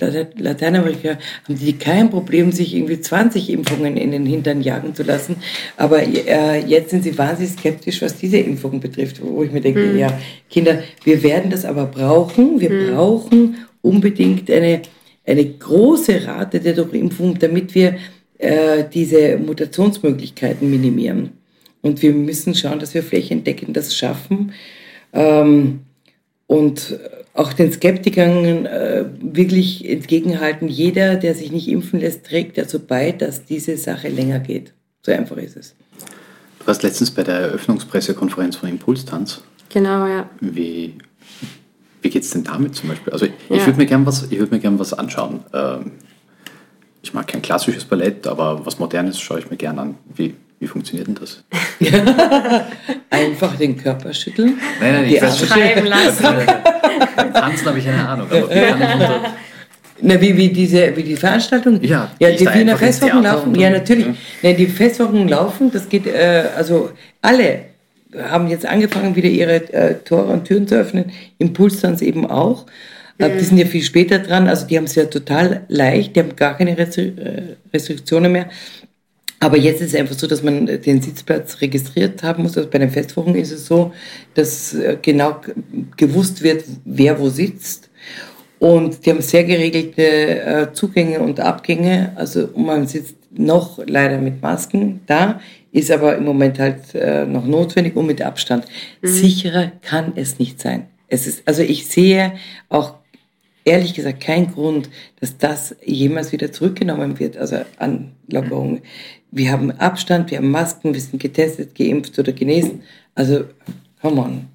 äh, Lateinamerika, haben die kein Problem, sich irgendwie 20 Impfungen in den Hintern jagen zu lassen. Aber äh, jetzt sind sie wahnsinnig skeptisch, was diese Impfung betrifft, wo ich mir denke, mhm. ja, Kinder, wir werden das aber brauchen. Wir mhm. brauchen unbedingt eine, eine große Rate der Durchimpfung, damit wir äh, diese Mutationsmöglichkeiten minimieren. Und wir müssen schauen, dass wir flächendeckend das schaffen. Ähm, und auch den Skeptikern äh, wirklich entgegenhalten, jeder, der sich nicht impfen lässt, trägt dazu bei, dass diese Sache länger geht. So einfach ist es. Du warst letztens bei der Eröffnungspressekonferenz von Impulstanz. Genau, ja. Wie wie geht es denn damit zum Beispiel? Also ich ja. würde mir gerne was, würd mir gern was anschauen. Ähm, ich mag kein klassisches Ballett, aber was Modernes schaue ich mir gerne an. Wie, wie funktioniert denn das? [LAUGHS] Einfach den Körper schütteln. Nein, nein, ich weiß schreiben lassen. [LAUGHS] Tanzen habe ich eine Ahnung, aber wie kann ich unter na, wie, wie, diese, wie die Veranstaltung? Ja, ja die Wiener Festwochen laufen. Ja, natürlich. Ja. Nein, die Festwochen laufen, das geht, äh, also alle haben jetzt angefangen, wieder ihre äh, Tore und Türen zu öffnen. Impulstanz eben auch. Mhm. Die sind ja viel später dran, also die haben es ja total leicht, die haben gar keine äh, Restriktionen mehr. Aber jetzt ist es einfach so, dass man den Sitzplatz registriert haben muss. Also bei den Festwochen ist es so, dass äh, genau gewusst wird, wer wo sitzt. Und die haben sehr geregelte Zugänge und Abgänge. Also man sitzt noch leider mit Masken da, ist aber im Moment halt noch notwendig und mit Abstand. Mhm. Sicherer kann es nicht sein. Es ist, also ich sehe auch ehrlich gesagt keinen Grund, dass das jemals wieder zurückgenommen wird, also an Lockerungen. Wir haben Abstand, wir haben Masken, wir sind getestet, geimpft oder genesen. Also, come on.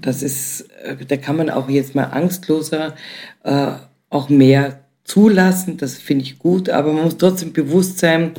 Das ist, äh, da kann man auch jetzt mal angstloser äh, auch mehr zulassen. Das finde ich gut, aber man muss trotzdem bewusst sein,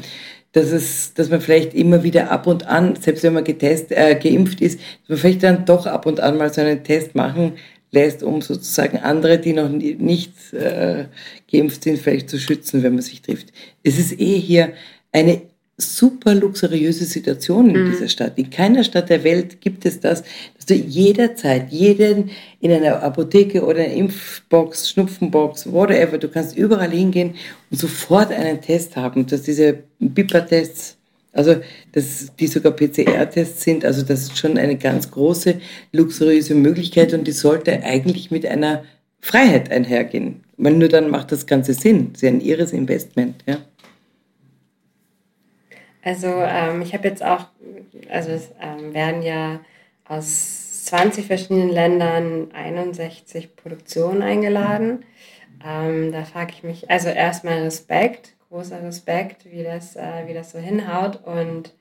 dass es, dass man vielleicht immer wieder ab und an, selbst wenn man getest, äh, geimpft ist, dass man vielleicht dann doch ab und an mal so einen Test machen lässt, um sozusagen andere, die noch nicht äh, geimpft sind, vielleicht zu schützen, wenn man sich trifft. Es ist eh hier eine super luxuriöse Situation in mhm. dieser Stadt. In keiner Stadt der Welt gibt es das, dass du jederzeit jeden in einer Apotheke oder einer Impfbox, Schnupfenbox, whatever, du kannst überall hingehen und sofort einen Test haben. Dass diese BIPA-Tests, also dass die sogar PCR-Tests sind, also das ist schon eine ganz große luxuriöse Möglichkeit und die sollte eigentlich mit einer Freiheit einhergehen. Weil nur dann macht das Ganze Sinn. Das ist ja ein irres Investment, ja. Also ähm, ich habe jetzt auch, also es ähm, werden ja aus 20 verschiedenen Ländern 61 Produktionen eingeladen. Ähm, da frage ich mich, also erstmal Respekt, großer Respekt, wie das, äh, wie das so hinhaut. Und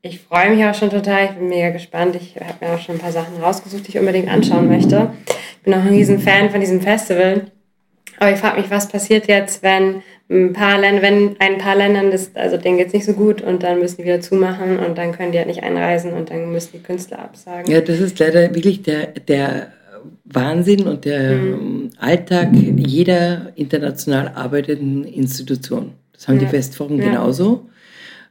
ich freue mich auch schon total, ich bin mega gespannt. Ich habe mir auch schon ein paar Sachen rausgesucht, die ich unbedingt anschauen möchte. Ich bin auch ein riesen Fan von diesem Festival. Aber ich frage mich, was passiert jetzt, wenn ein paar Länder, wenn ein paar Ländern das, also denen geht es nicht so gut und dann müssen die wieder zumachen und dann können die halt nicht einreisen und dann müssen die Künstler absagen. Ja, das ist leider wirklich der, der Wahnsinn und der mhm. Alltag jeder international arbeitenden Institution. Das haben ja. die Festwochen ja. genauso.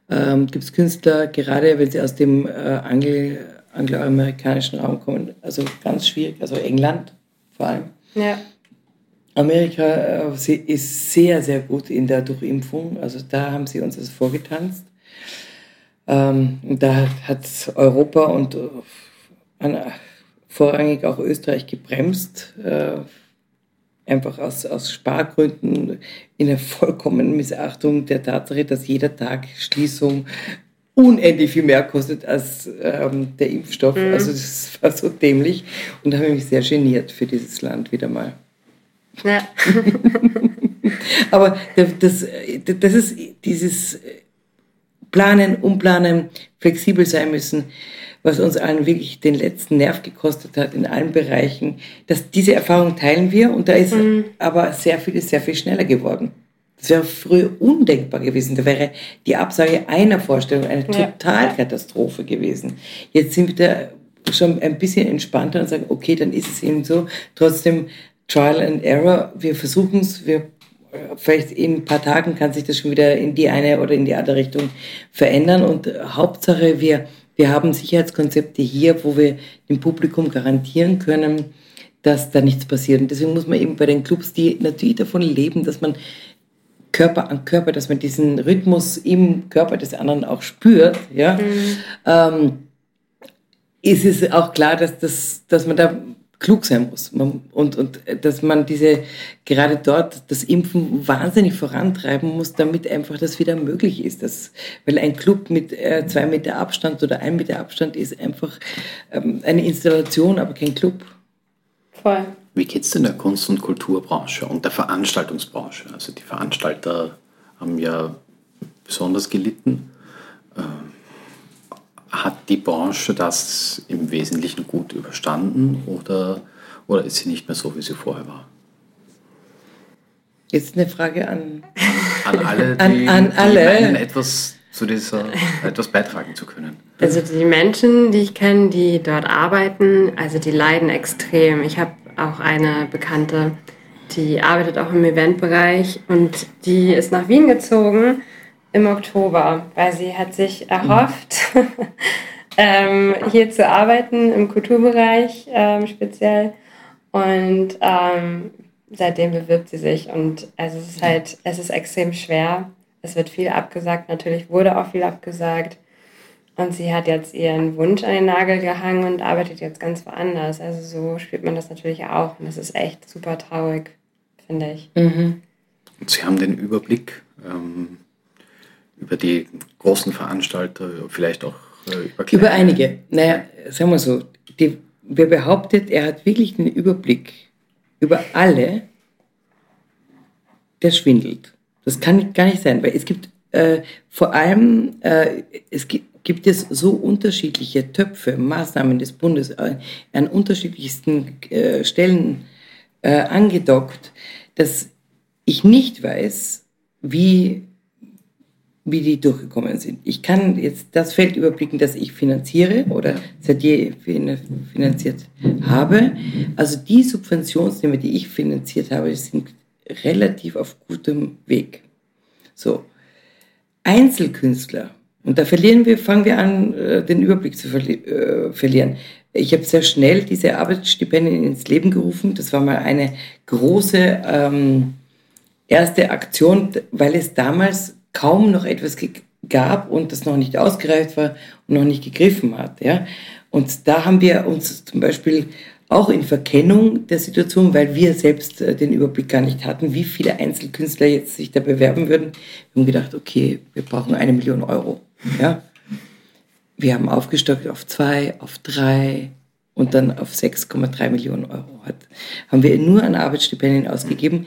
Ähm, Gibt es Künstler, gerade wenn sie aus dem äh, Anglo angloamerikanischen Raum kommen, also ganz schwierig, also England vor allem. Ja. Amerika äh, ist sehr, sehr gut in der Durchimpfung. Also da haben sie uns das vorgetanzt. Ähm, da hat Europa und äh, vorrangig auch Österreich gebremst, äh, einfach aus, aus Spargründen, in der vollkommenen Missachtung der Tatsache, dass jeder Tag Schließung unendlich viel mehr kostet als ähm, der Impfstoff. Mhm. Also das war so dämlich und da habe ich mich sehr geniert für dieses Land wieder mal. Ja. [LAUGHS] Aber das, das ist dieses Planen, Umplanen, flexibel sein müssen, was uns allen wirklich den letzten Nerv gekostet hat in allen Bereichen. Das, diese Erfahrung teilen wir und da ist mhm. aber sehr viel, sehr viel schneller geworden. Das wäre früher undenkbar gewesen. Da wäre die Absage einer Vorstellung eine Totalkatastrophe gewesen. Jetzt sind wir da schon ein bisschen entspannter und sagen, okay, dann ist es eben so. Trotzdem Trial and Error. Wir versuchen es, wir vielleicht in ein paar Tagen kann sich das schon wieder in die eine oder in die andere Richtung verändern. Und Hauptsache, wir, wir haben Sicherheitskonzepte hier, wo wir dem Publikum garantieren können, dass da nichts passiert. Und deswegen muss man eben bei den Clubs, die natürlich davon leben, dass man Körper an Körper, dass man diesen Rhythmus im Körper des anderen auch spürt, ja, mhm. ähm, ist es auch klar, dass, das, dass man da klug sein muss. Und, und dass man diese, gerade dort das Impfen wahnsinnig vorantreiben muss, damit einfach das wieder möglich ist. Das, weil ein Club mit äh, zwei Meter Abstand oder ein Meter Abstand ist einfach ähm, eine Installation, aber kein Club. Voll. Wie geht es denn der Kunst- und Kulturbranche und der Veranstaltungsbranche? Also die Veranstalter haben ja besonders gelitten. Ähm hat die Branche das im Wesentlichen gut überstanden oder, oder ist sie nicht mehr so, wie sie vorher war? Jetzt eine Frage an, an alle, [LAUGHS] die, an, an alle. die meinen, etwas zu dieser etwas beitragen zu können. Also die Menschen, die ich kenne, die dort arbeiten, also die leiden extrem. Ich habe auch eine Bekannte, die arbeitet auch im Eventbereich und die ist nach Wien gezogen im Oktober, weil sie hat sich erhofft, [LAUGHS] ähm, hier zu arbeiten im Kulturbereich ähm, speziell und ähm, seitdem bewirbt sie sich und also es ist halt, es ist extrem schwer. Es wird viel abgesagt, natürlich wurde auch viel abgesagt. Und sie hat jetzt ihren Wunsch an den Nagel gehangen und arbeitet jetzt ganz woanders. Also so spielt man das natürlich auch. Und das ist echt super traurig, finde ich. Mhm. Und Sie haben den Überblick ähm, über die großen Veranstalter, vielleicht auch äh, über kleine. Über einige. Naja, sagen wir so, die, wer behauptet, er hat wirklich den Überblick über alle, der schwindelt. Das kann gar nicht sein, weil es gibt äh, vor allem, äh, es gibt, gibt es so unterschiedliche Töpfe, Maßnahmen des Bundes äh, an unterschiedlichsten äh, Stellen äh, angedockt, dass ich nicht weiß, wie, wie die durchgekommen sind. Ich kann jetzt das Feld überblicken, das ich finanziere oder seit je finanziert habe. Also die Subventionsnehmer, die ich finanziert habe, sind relativ auf gutem Weg. So. Einzelkünstler, und da verlieren wir, fangen wir an, äh, den Überblick zu verli äh, verlieren. Ich habe sehr schnell diese Arbeitsstipendien ins Leben gerufen. Das war mal eine große ähm, erste Aktion, weil es damals kaum noch etwas gab und das noch nicht ausgereift war und noch nicht gegriffen hat. Ja? Und da haben wir uns zum Beispiel auch in Verkennung der Situation, weil wir selbst äh, den Überblick gar nicht hatten, wie viele Einzelkünstler jetzt sich da bewerben würden. Wir haben gedacht, okay, wir brauchen eine Million Euro. Ja? Wir haben aufgestockt auf zwei, auf drei und dann auf 6,3 Millionen Euro. Hat, haben wir nur an Arbeitsstipendien ausgegeben.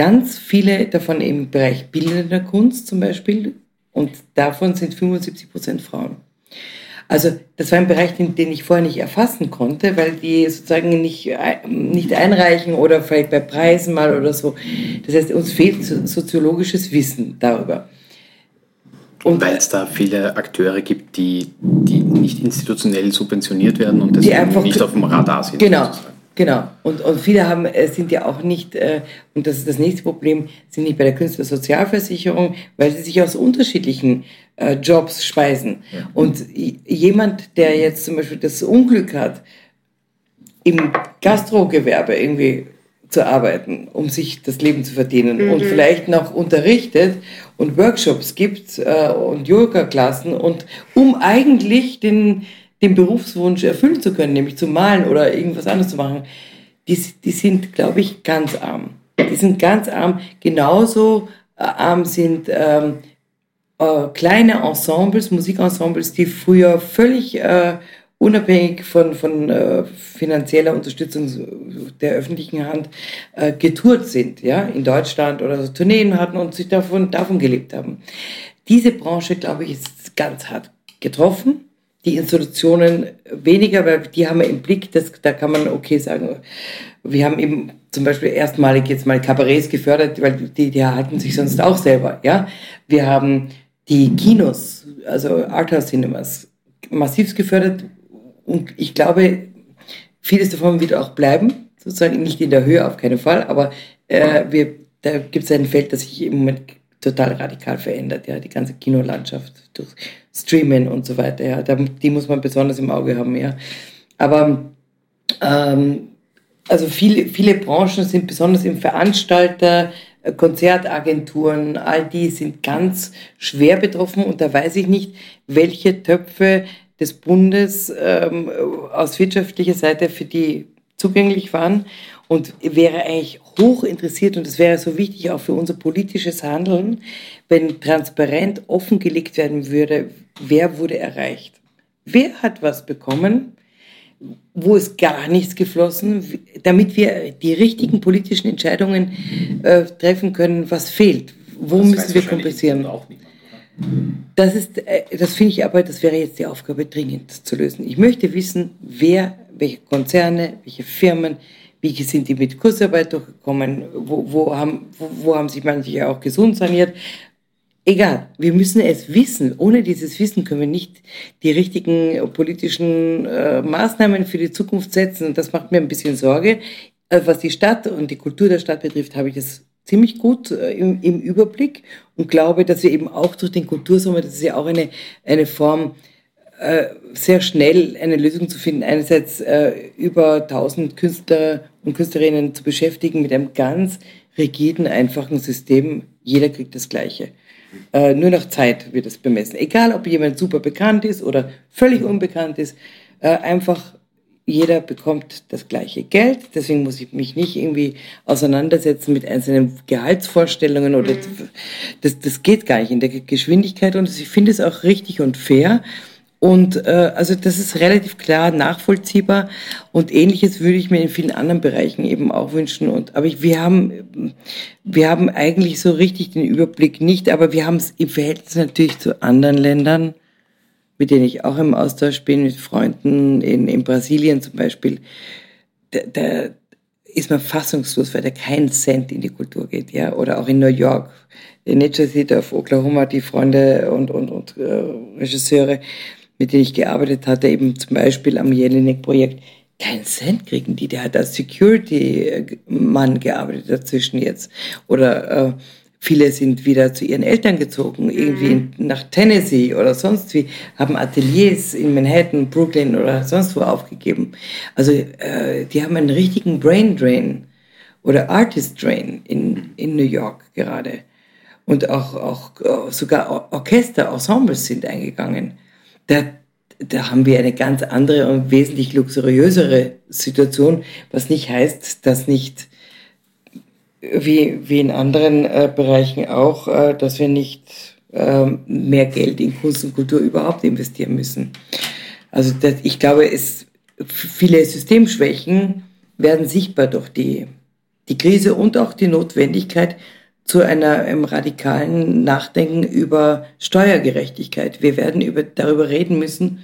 Ganz viele davon im Bereich bildender Kunst zum Beispiel. Und davon sind 75 Prozent Frauen. Also das war ein Bereich, den, den, ich vorher nicht erfassen konnte, weil die sozusagen nicht, nicht einreichen oder vielleicht bei Preisen mal oder so. Das heißt, uns fehlt soziologisches Wissen darüber. Und weil es da viele Akteure gibt, die, die nicht institutionell subventioniert werden und deswegen nicht auf dem Radar sind. Genau. Sozusagen. Genau. Und, und viele haben, äh, sind ja auch nicht, äh, und das ist das nächste Problem, sind nicht bei der Künstlersozialversicherung, weil sie sich aus unterschiedlichen äh, Jobs speisen. Ja. Und jemand, der jetzt zum Beispiel das Unglück hat, im Gastrogewerbe irgendwie zu arbeiten, um sich das Leben zu verdienen mhm. und vielleicht noch unterrichtet und Workshops gibt äh, und Yoga-Klassen und um eigentlich den, den Berufswunsch erfüllen zu können, nämlich zu malen oder irgendwas anderes zu machen, die, die sind, glaube ich, ganz arm. Die sind ganz arm. Genauso äh, arm sind ähm, äh, kleine Ensembles, Musikensembles, die früher völlig äh, unabhängig von, von äh, finanzieller Unterstützung der öffentlichen Hand äh, getourt sind, ja, in Deutschland oder so Tourneen hatten und sich davon, davon gelebt haben. Diese Branche, glaube ich, ist ganz hart getroffen die Institutionen weniger, weil die haben wir im Blick, das, da kann man okay sagen, wir haben eben zum Beispiel erstmalig jetzt mal Kabarets gefördert, weil die, die halten sich sonst auch selber, ja. Wir haben die Kinos, also Arthouse Cinemas, massiv gefördert und ich glaube, vieles davon wird auch bleiben, sozusagen nicht in der Höhe auf keinen Fall, aber äh, wir, da gibt es ein Feld, das sich im Moment total radikal verändert, ja, die ganze Kinolandschaft durch Streamen und so weiter, ja, die muss man besonders im Auge haben, ja. Aber ähm, also viele, viele Branchen sind besonders im Veranstalter, äh, Konzertagenturen, all die sind ganz schwer betroffen und da weiß ich nicht, welche Töpfe des Bundes ähm, aus wirtschaftlicher Seite für die zugänglich waren und wäre eigentlich hoch interessiert und es wäre so wichtig auch für unser politisches Handeln, wenn transparent offengelegt werden würde, wer wurde erreicht. Wer hat was bekommen? Wo ist gar nichts geflossen, damit wir die richtigen politischen Entscheidungen äh, treffen können, was fehlt? Wo das müssen wir kompensieren? Das ist, äh, das finde ich aber, das wäre jetzt die Aufgabe dringend zu lösen. Ich möchte wissen, wer, welche Konzerne, welche Firmen, wie sind die mit Kursarbeit durchgekommen, wo, wo, haben, wo, wo haben sich manche auch gesund saniert. Egal, wir müssen es wissen. Ohne dieses Wissen können wir nicht die richtigen politischen äh, Maßnahmen für die Zukunft setzen. Und das macht mir ein bisschen Sorge. Äh, was die Stadt und die Kultur der Stadt betrifft, habe ich das ziemlich gut äh, im, im, Überblick und glaube, dass wir eben auch durch den Kultursommer, das ist ja auch eine, eine Form, sehr schnell eine Lösung zu finden. Einerseits äh, über 1000 Künstler und Künstlerinnen zu beschäftigen mit einem ganz rigiden, einfachen System. Jeder kriegt das Gleiche. Äh, nur nach Zeit wird es bemessen. Egal, ob jemand super bekannt ist oder völlig unbekannt ist, äh, einfach jeder bekommt das gleiche Geld. Deswegen muss ich mich nicht irgendwie auseinandersetzen mit einzelnen Gehaltsvorstellungen oder mhm. das, das geht gar nicht in der Geschwindigkeit und ich finde es auch richtig und fair. Und äh, also das ist relativ klar nachvollziehbar und ähnliches würde ich mir in vielen anderen Bereichen eben auch wünschen. Und aber ich, wir haben wir haben eigentlich so richtig den Überblick nicht, aber wir haben es im Verhältnis natürlich zu anderen Ländern, mit denen ich auch im Austausch bin, mit Freunden in, in Brasilien zum Beispiel. Da, da ist man fassungslos, weil da kein Cent in die Kultur geht, ja, oder auch in New York, in Nature City of Oklahoma, die Freunde und und und äh, Regisseure mit denen ich gearbeitet hatte, eben zum Beispiel am Jelinek-Projekt, keinen Cent kriegen die. Der hat als Security-Mann gearbeitet dazwischen jetzt. Oder äh, viele sind wieder zu ihren Eltern gezogen, irgendwie mhm. nach Tennessee oder sonst wie, haben Ateliers in Manhattan, Brooklyn oder sonst wo aufgegeben. Also äh, die haben einen richtigen Brain Drain oder Artist Drain in, in New York gerade. Und auch, auch sogar Orchester, Ensembles sind eingegangen da, da haben wir eine ganz andere und wesentlich luxuriösere Situation, was nicht heißt, dass nicht wie, wie in anderen äh, Bereichen auch, äh, dass wir nicht äh, mehr Geld in Kunst und Kultur überhaupt investieren müssen. Also das, ich glaube, es, viele Systemschwächen werden sichtbar durch die, die Krise und auch die Notwendigkeit, zu einer, einem radikalen Nachdenken über Steuergerechtigkeit. Wir werden über, darüber reden müssen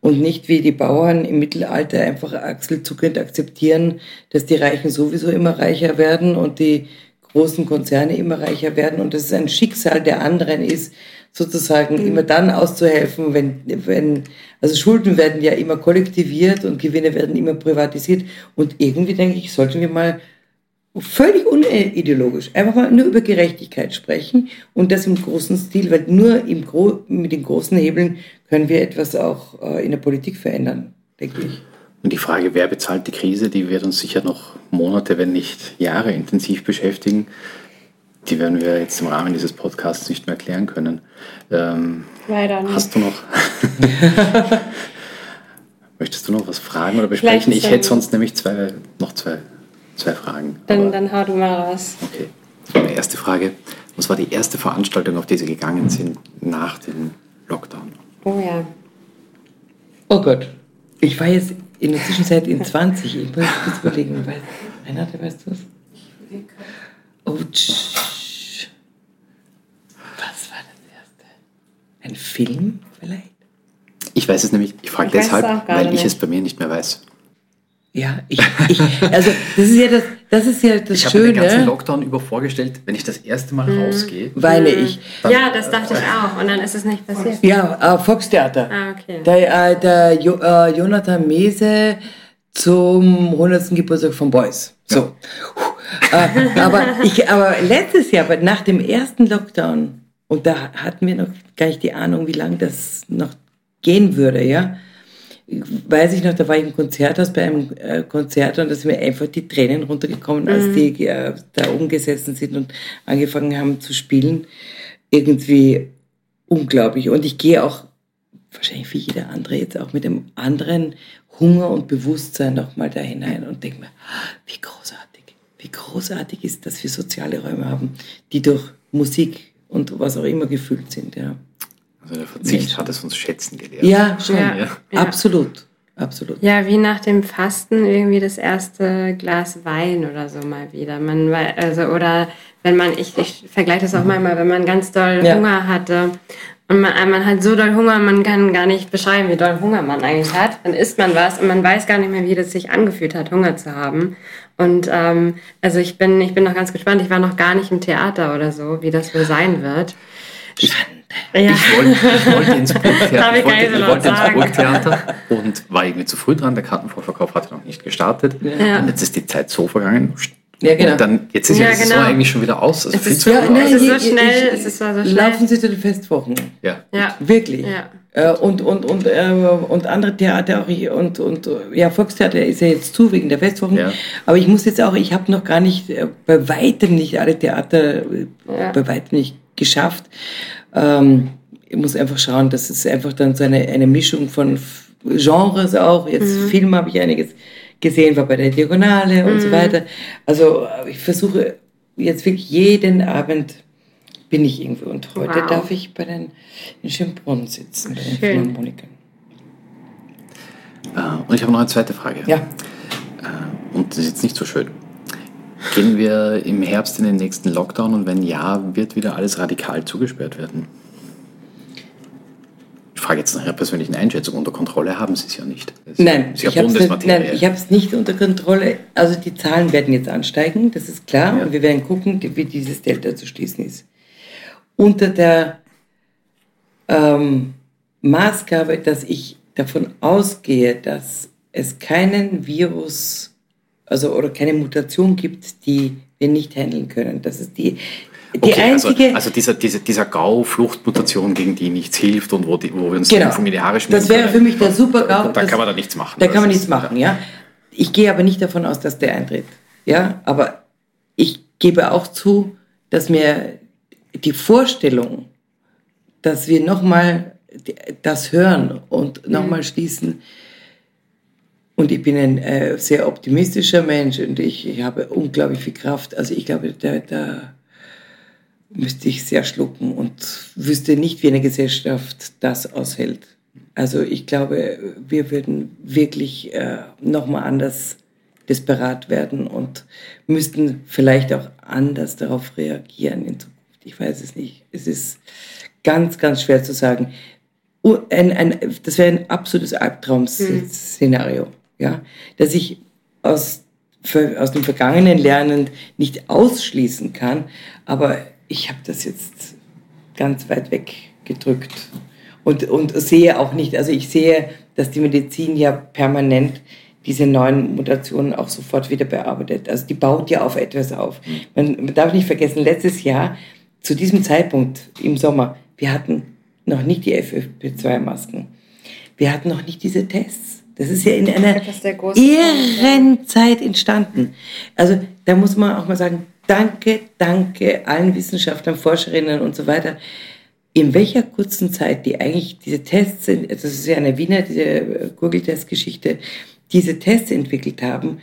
und nicht wie die Bauern im Mittelalter einfach achselzuckend akzeptieren, dass die Reichen sowieso immer reicher werden und die großen Konzerne immer reicher werden und dass es ein Schicksal der anderen ist, sozusagen mhm. immer dann auszuhelfen, wenn, wenn, also Schulden werden ja immer kollektiviert und Gewinne werden immer privatisiert und irgendwie denke ich, sollten wir mal völlig unideologisch, einfach mal nur über Gerechtigkeit sprechen und das im großen Stil, weil nur im Gro mit den großen Hebeln können wir etwas auch äh, in der Politik verändern, denke ich. Und die Frage, wer bezahlt die Krise, die wird uns sicher noch Monate, wenn nicht Jahre intensiv beschäftigen. Die werden wir jetzt im Rahmen dieses Podcasts nicht mehr erklären können. Ähm, Leider nicht. Hast du noch? [LAUGHS] [LAUGHS] Möchtest du noch was fragen oder besprechen? Ich hätte sonst nämlich zwei, noch zwei Zwei Fragen. Dann, dann hau du mal raus. Okay. Meine erste Frage. Was war die erste Veranstaltung, auf die Sie gegangen sind nach dem Lockdown? Oh ja. Oh Gott. Ich war jetzt in der Zwischenzeit in 20. Ich muss kurz überlegen. Renate, weißt du was? Oh, tsch. Was war das erste? Ein Film vielleicht? Ich weiß es nämlich, ich frage deshalb, weil ich nicht. es bei mir nicht mehr weiß. Ja, ich, ich, also das ist ja das, das ist ja das ich Schöne. Ich habe mir den ganzen Lockdown über vorgestellt, wenn ich das erste Mal mhm. rausgehe. Weine ich. ja, das dachte ich auch. Und dann ist es nicht passiert. Ja, äh, Volkstheater. Ah, okay. Der, äh, der jo, äh, Jonathan Mese zum 100. Geburtstag von Boys. So. Ja. äh, aber, ich, aber letztes Jahr, nach dem ersten Lockdown, und da hatten wir noch gar nicht die Ahnung, wie lange das noch gehen würde, ja weiß ich noch, da war ich im Konzerthaus bei einem äh, Konzert und da sind mir einfach die Tränen runtergekommen, als mhm. die äh, da oben gesessen sind und angefangen haben zu spielen. Irgendwie unglaublich. Und ich gehe auch, wahrscheinlich wie jeder andere jetzt auch mit einem anderen Hunger und Bewusstsein nochmal da hinein und denke mir, wie großartig, wie großartig ist, dass wir soziale Räume haben, die durch Musik und was auch immer gefüllt sind, ja. Also der Verzicht Mensch. hat es uns schätzen gelehrt. Ja, schon. Ja, ja. Absolut. Absolut. Ja, wie nach dem Fasten irgendwie das erste Glas Wein oder so mal wieder. Man, also, oder wenn man, ich, ich vergleiche das auch manchmal, wenn man ganz doll ja. Hunger hatte und man, man hat so doll Hunger, man kann gar nicht beschreiben, wie doll Hunger man eigentlich hat. Dann isst man was und man weiß gar nicht mehr, wie das sich angefühlt hat, Hunger zu haben. Und ähm, also ich bin, ich bin noch ganz gespannt. Ich war noch gar nicht im Theater oder so, wie das wohl sein wird. Ich, ja. ich, wollte, ich wollte [LAUGHS] ins Burgtheater, ich wollte, ich wollte ins Burgtheater und war irgendwie zu früh dran. Der Kartenvorverkauf hatte noch nicht gestartet. Ja. Und jetzt ist die Zeit so vergangen. Ja, genau. Und dann, jetzt ist ja, ja genau. eigentlich schon wieder aus. Also es, ist, ja, nein, es ist so schnell. Ich, es ist so schnell. Laufen Sie zu den Festwochen. Ja. ja. Wirklich. Ja. Äh, und, und, und, äh, und andere Theater auch. Und, und ja, Volkstheater ist ja jetzt zu wegen der Festwochen. Ja. Aber ich muss jetzt auch, ich habe noch gar nicht, äh, bei weitem nicht alle Theater, ja. bei weitem nicht geschafft. Ähm, ich muss einfach schauen, dass es einfach dann so eine, eine Mischung von Genres auch. Jetzt mhm. Film habe ich einiges gesehen, war bei der Diagonale und so mhm. weiter. Also ich versuche jetzt wirklich jeden Abend bin ich irgendwo und heute wow. darf ich bei den in Schönbrunn sitzen, bei den Philharmonikern. Uh, und ich habe noch eine zweite Frage. Ja. Uh, und das ist jetzt nicht so schön. Gehen wir im Herbst in den nächsten Lockdown und wenn ja, wird wieder alles radikal zugesperrt werden? frage jetzt nach Ihrer persönlichen Einschätzung. Unter Kontrolle haben Sie es ja nicht. nein, ist ja ich habe es nicht unter Kontrolle. Also die Zahlen werden jetzt ansteigen, das ist klar. Ja. Und wir werden gucken, wie dieses Delta zu schließen ist. Unter der ähm, Maßgabe, dass ich davon ausgehe, dass es keinen Virus, also oder keine Mutation gibt, die wir nicht handeln können. Das ist die die okay, also, einzige, also, also dieser, dieser, dieser GAU-Fluchtmutation, gegen die nichts hilft und wo, die, wo wir uns genau, die Haare schmieren Das wäre für mich der super GAU. Da, da kann man da nichts machen. Da kann man nichts machen, ja. Ich gehe aber nicht davon aus, dass der eintritt. Ja, aber ich gebe auch zu, dass mir die Vorstellung, dass wir nochmal das hören und nochmal mhm. schließen, und ich bin ein äh, sehr optimistischer Mensch und ich, ich, habe unglaublich viel Kraft. Also ich glaube, da, da müsste ich sehr schlucken und wüsste nicht, wie eine Gesellschaft das aushält. Also ich glaube, wir würden wirklich äh, nochmal anders desperat werden und müssten vielleicht auch anders darauf reagieren in Zukunft. Ich weiß es nicht. Es ist ganz, ganz schwer zu sagen. Ein, ein, das wäre ein absolutes Albtraum-Szenario, mhm. Ja, dass ich aus, aus dem Vergangenen lernend nicht ausschließen kann, aber ich habe das jetzt ganz weit weg gedrückt und, und sehe auch nicht, also ich sehe, dass die Medizin ja permanent diese neuen Mutationen auch sofort wieder bearbeitet. Also die baut ja auf etwas auf. Man, man darf nicht vergessen, letztes Jahr, zu diesem Zeitpunkt im Sommer, wir hatten noch nicht die FFP2-Masken. Wir hatten noch nicht diese Tests. Das ist ja in einer irren Zeit entstanden. Also da muss man auch mal sagen, danke, danke allen Wissenschaftlern, Forscherinnen und so weiter. In welcher kurzen Zeit, die eigentlich diese Tests sind, das ist ja eine Wiener, diese Google-Test-Geschichte, diese Tests entwickelt haben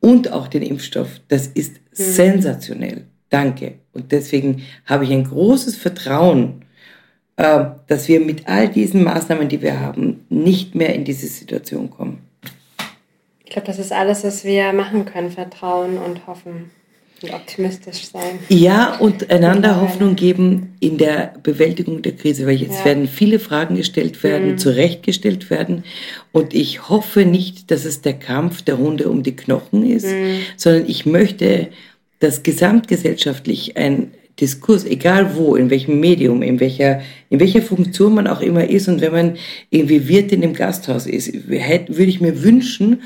und auch den Impfstoff, das ist mhm. sensationell. Danke. Und deswegen habe ich ein großes Vertrauen, äh, dass wir mit all diesen Maßnahmen, die wir haben, nicht mehr in diese Situation kommen. Ich glaube, das ist alles, was wir machen können, vertrauen und hoffen. Und optimistisch sein. Ja, und einander Hoffnung geben in der Bewältigung der Krise, weil jetzt ja. werden viele Fragen gestellt werden, mhm. zurechtgestellt werden. Und ich hoffe nicht, dass es der Kampf der Hunde um die Knochen ist, mhm. sondern ich möchte, dass gesamtgesellschaftlich ein Diskurs, egal wo, in welchem Medium, in welcher, in welcher Funktion man auch immer ist und wenn man irgendwie Wirt in dem Gasthaus ist, würde ich mir wünschen,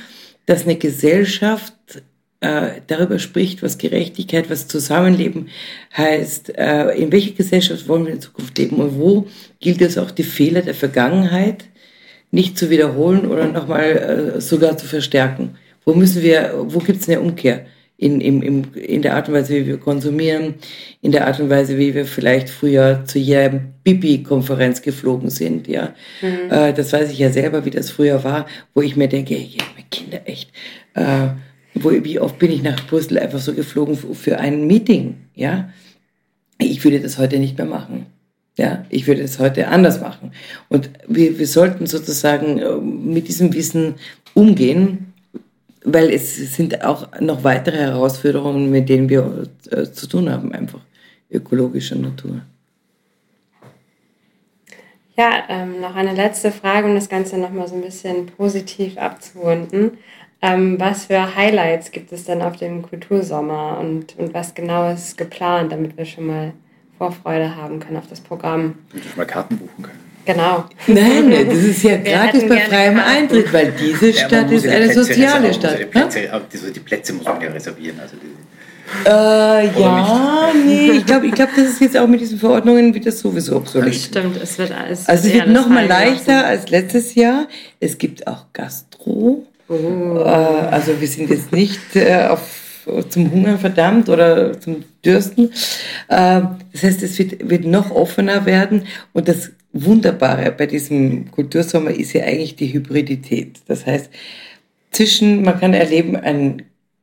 dass eine Gesellschaft äh, darüber spricht, was Gerechtigkeit, was Zusammenleben heißt, äh, in welcher Gesellschaft wollen wir in Zukunft leben und wo gilt es auch die Fehler der Vergangenheit nicht zu wiederholen oder nochmal äh, sogar zu verstärken. Wo müssen wir, wo gibt es eine Umkehr? In, in, in, in der Art und Weise, wie wir konsumieren, in der Art und Weise, wie wir vielleicht früher zu jeder Bibi-Konferenz geflogen sind, ja. Mhm. Äh, das weiß ich ja selber, wie das früher war, wo ich mir denke, ja, meine Kinder echt, äh, wo, wie oft bin ich nach Brüssel einfach so geflogen für ein Meeting, ja? Ich würde das heute nicht mehr machen. Ja, ich würde es heute anders machen. Und wir, wir sollten sozusagen äh, mit diesem Wissen umgehen, weil es sind auch noch weitere Herausforderungen, mit denen wir äh, zu tun haben, einfach ökologischer Natur. Ja, ähm, noch eine letzte Frage, um das Ganze nochmal so ein bisschen positiv abzurunden. Ähm, was für Highlights gibt es denn auf dem Kultursommer und, und was genau ist geplant, damit wir schon mal Vorfreude haben können auf das Programm? Damit wir schon mal Karten buchen können. Genau. Nein, das ist ja gratis bei freiem Eintritt, weil diese ja, Stadt ist eine Plätze soziale Stadt. Die Plätze, die Plätze, muss man ja reservieren. Also äh, ja, nee, ich glaube, ich glaub, [LAUGHS] das ist jetzt auch mit diesen Verordnungen wieder sowieso obsolet. Stimmt, es wird alles. Also es wird noch mal leichter als letztes Jahr. Es gibt auch Gastro. Oh. Äh, also wir sind jetzt nicht äh, auf, zum Hunger verdammt oder zum Dürsten. Äh, das heißt, es wird, wird noch offener werden und das Wunderbare bei diesem Kultursommer ist ja eigentlich die Hybridität. Das heißt, zwischen, man kann erleben, ein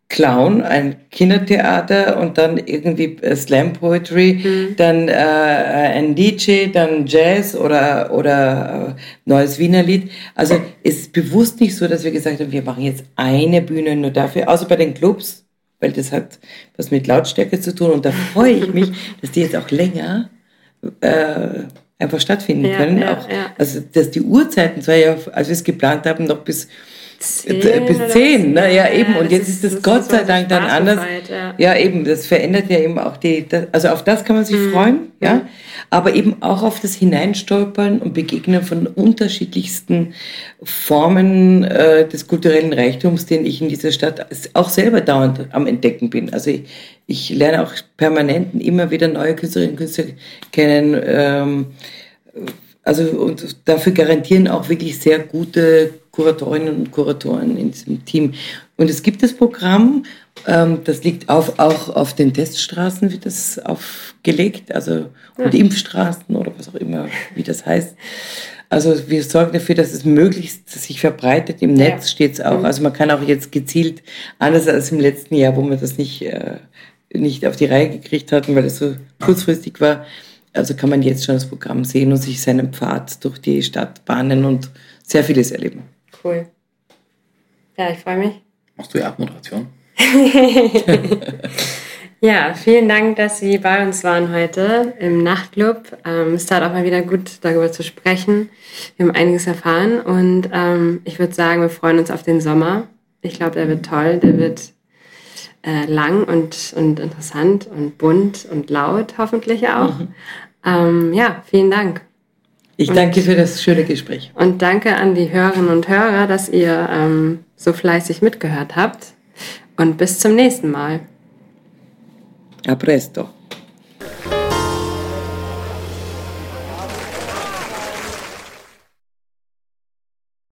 Clown, ein Kindertheater und dann irgendwie äh, Slam Poetry, mhm. dann äh, ein DJ, dann Jazz oder, oder äh, neues Wiener Lied. Also es ist bewusst nicht so, dass wir gesagt haben, wir machen jetzt eine Bühne nur dafür, außer bei den Clubs, weil das hat was mit Lautstärke zu tun und da freue ich mich, dass die jetzt auch länger äh, einfach stattfinden ja, können. Ja, auch, ja. Also dass die Uhrzeiten zwar ja, als wir es geplant haben, noch bis zehn bis zehn, ne? ja eben. und jetzt ist es Gott sei Dank dann anders. Ja. ja. eben, das verändert ja eben auch die, das, also auf das kann man sich mhm. freuen, ja. Mhm. Aber eben auch auf das Hineinstolpern und Begegnen von unterschiedlichsten Formen äh, des kulturellen Reichtums, den ich in dieser Stadt auch selber dauernd am Entdecken bin. Also ich, ich lerne auch permanent immer wieder neue Künstlerinnen und Künstler kennen. Ähm, also und dafür garantieren auch wirklich sehr gute Kuratorinnen und Kuratoren in diesem Team. Und es gibt das Programm, ähm, das liegt auf, auch auf den Teststraßen, wird das aufgelegt, also und ja. Impfstraßen oder was auch immer, wie das heißt. Also wir sorgen dafür, dass es möglichst sich verbreitet. Im Netz ja. steht es auch. Mhm. Also man kann auch jetzt gezielt, anders als im letzten Jahr, wo man das nicht, äh, nicht auf die Reihe gekriegt hatten, weil es so kurzfristig war. Also kann man jetzt schon das Programm sehen und sich seinen Pfad durch die Stadt bahnen und sehr vieles erleben. Cool. Ja, ich freue mich. Machst du die Abmoderation? [LAUGHS] ja, vielen Dank, dass Sie bei uns waren heute im Nachtclub. Ähm, es tat auch mal wieder gut, darüber zu sprechen. Wir haben einiges erfahren und ähm, ich würde sagen, wir freuen uns auf den Sommer. Ich glaube, der wird toll. Der wird äh, lang und, und interessant und bunt und laut, hoffentlich auch. Mhm. [LAUGHS] Ähm, ja, vielen Dank. Ich danke und, für das schöne Gespräch. Und danke an die Hörerinnen und Hörer, dass ihr ähm, so fleißig mitgehört habt. Und bis zum nächsten Mal. A presto.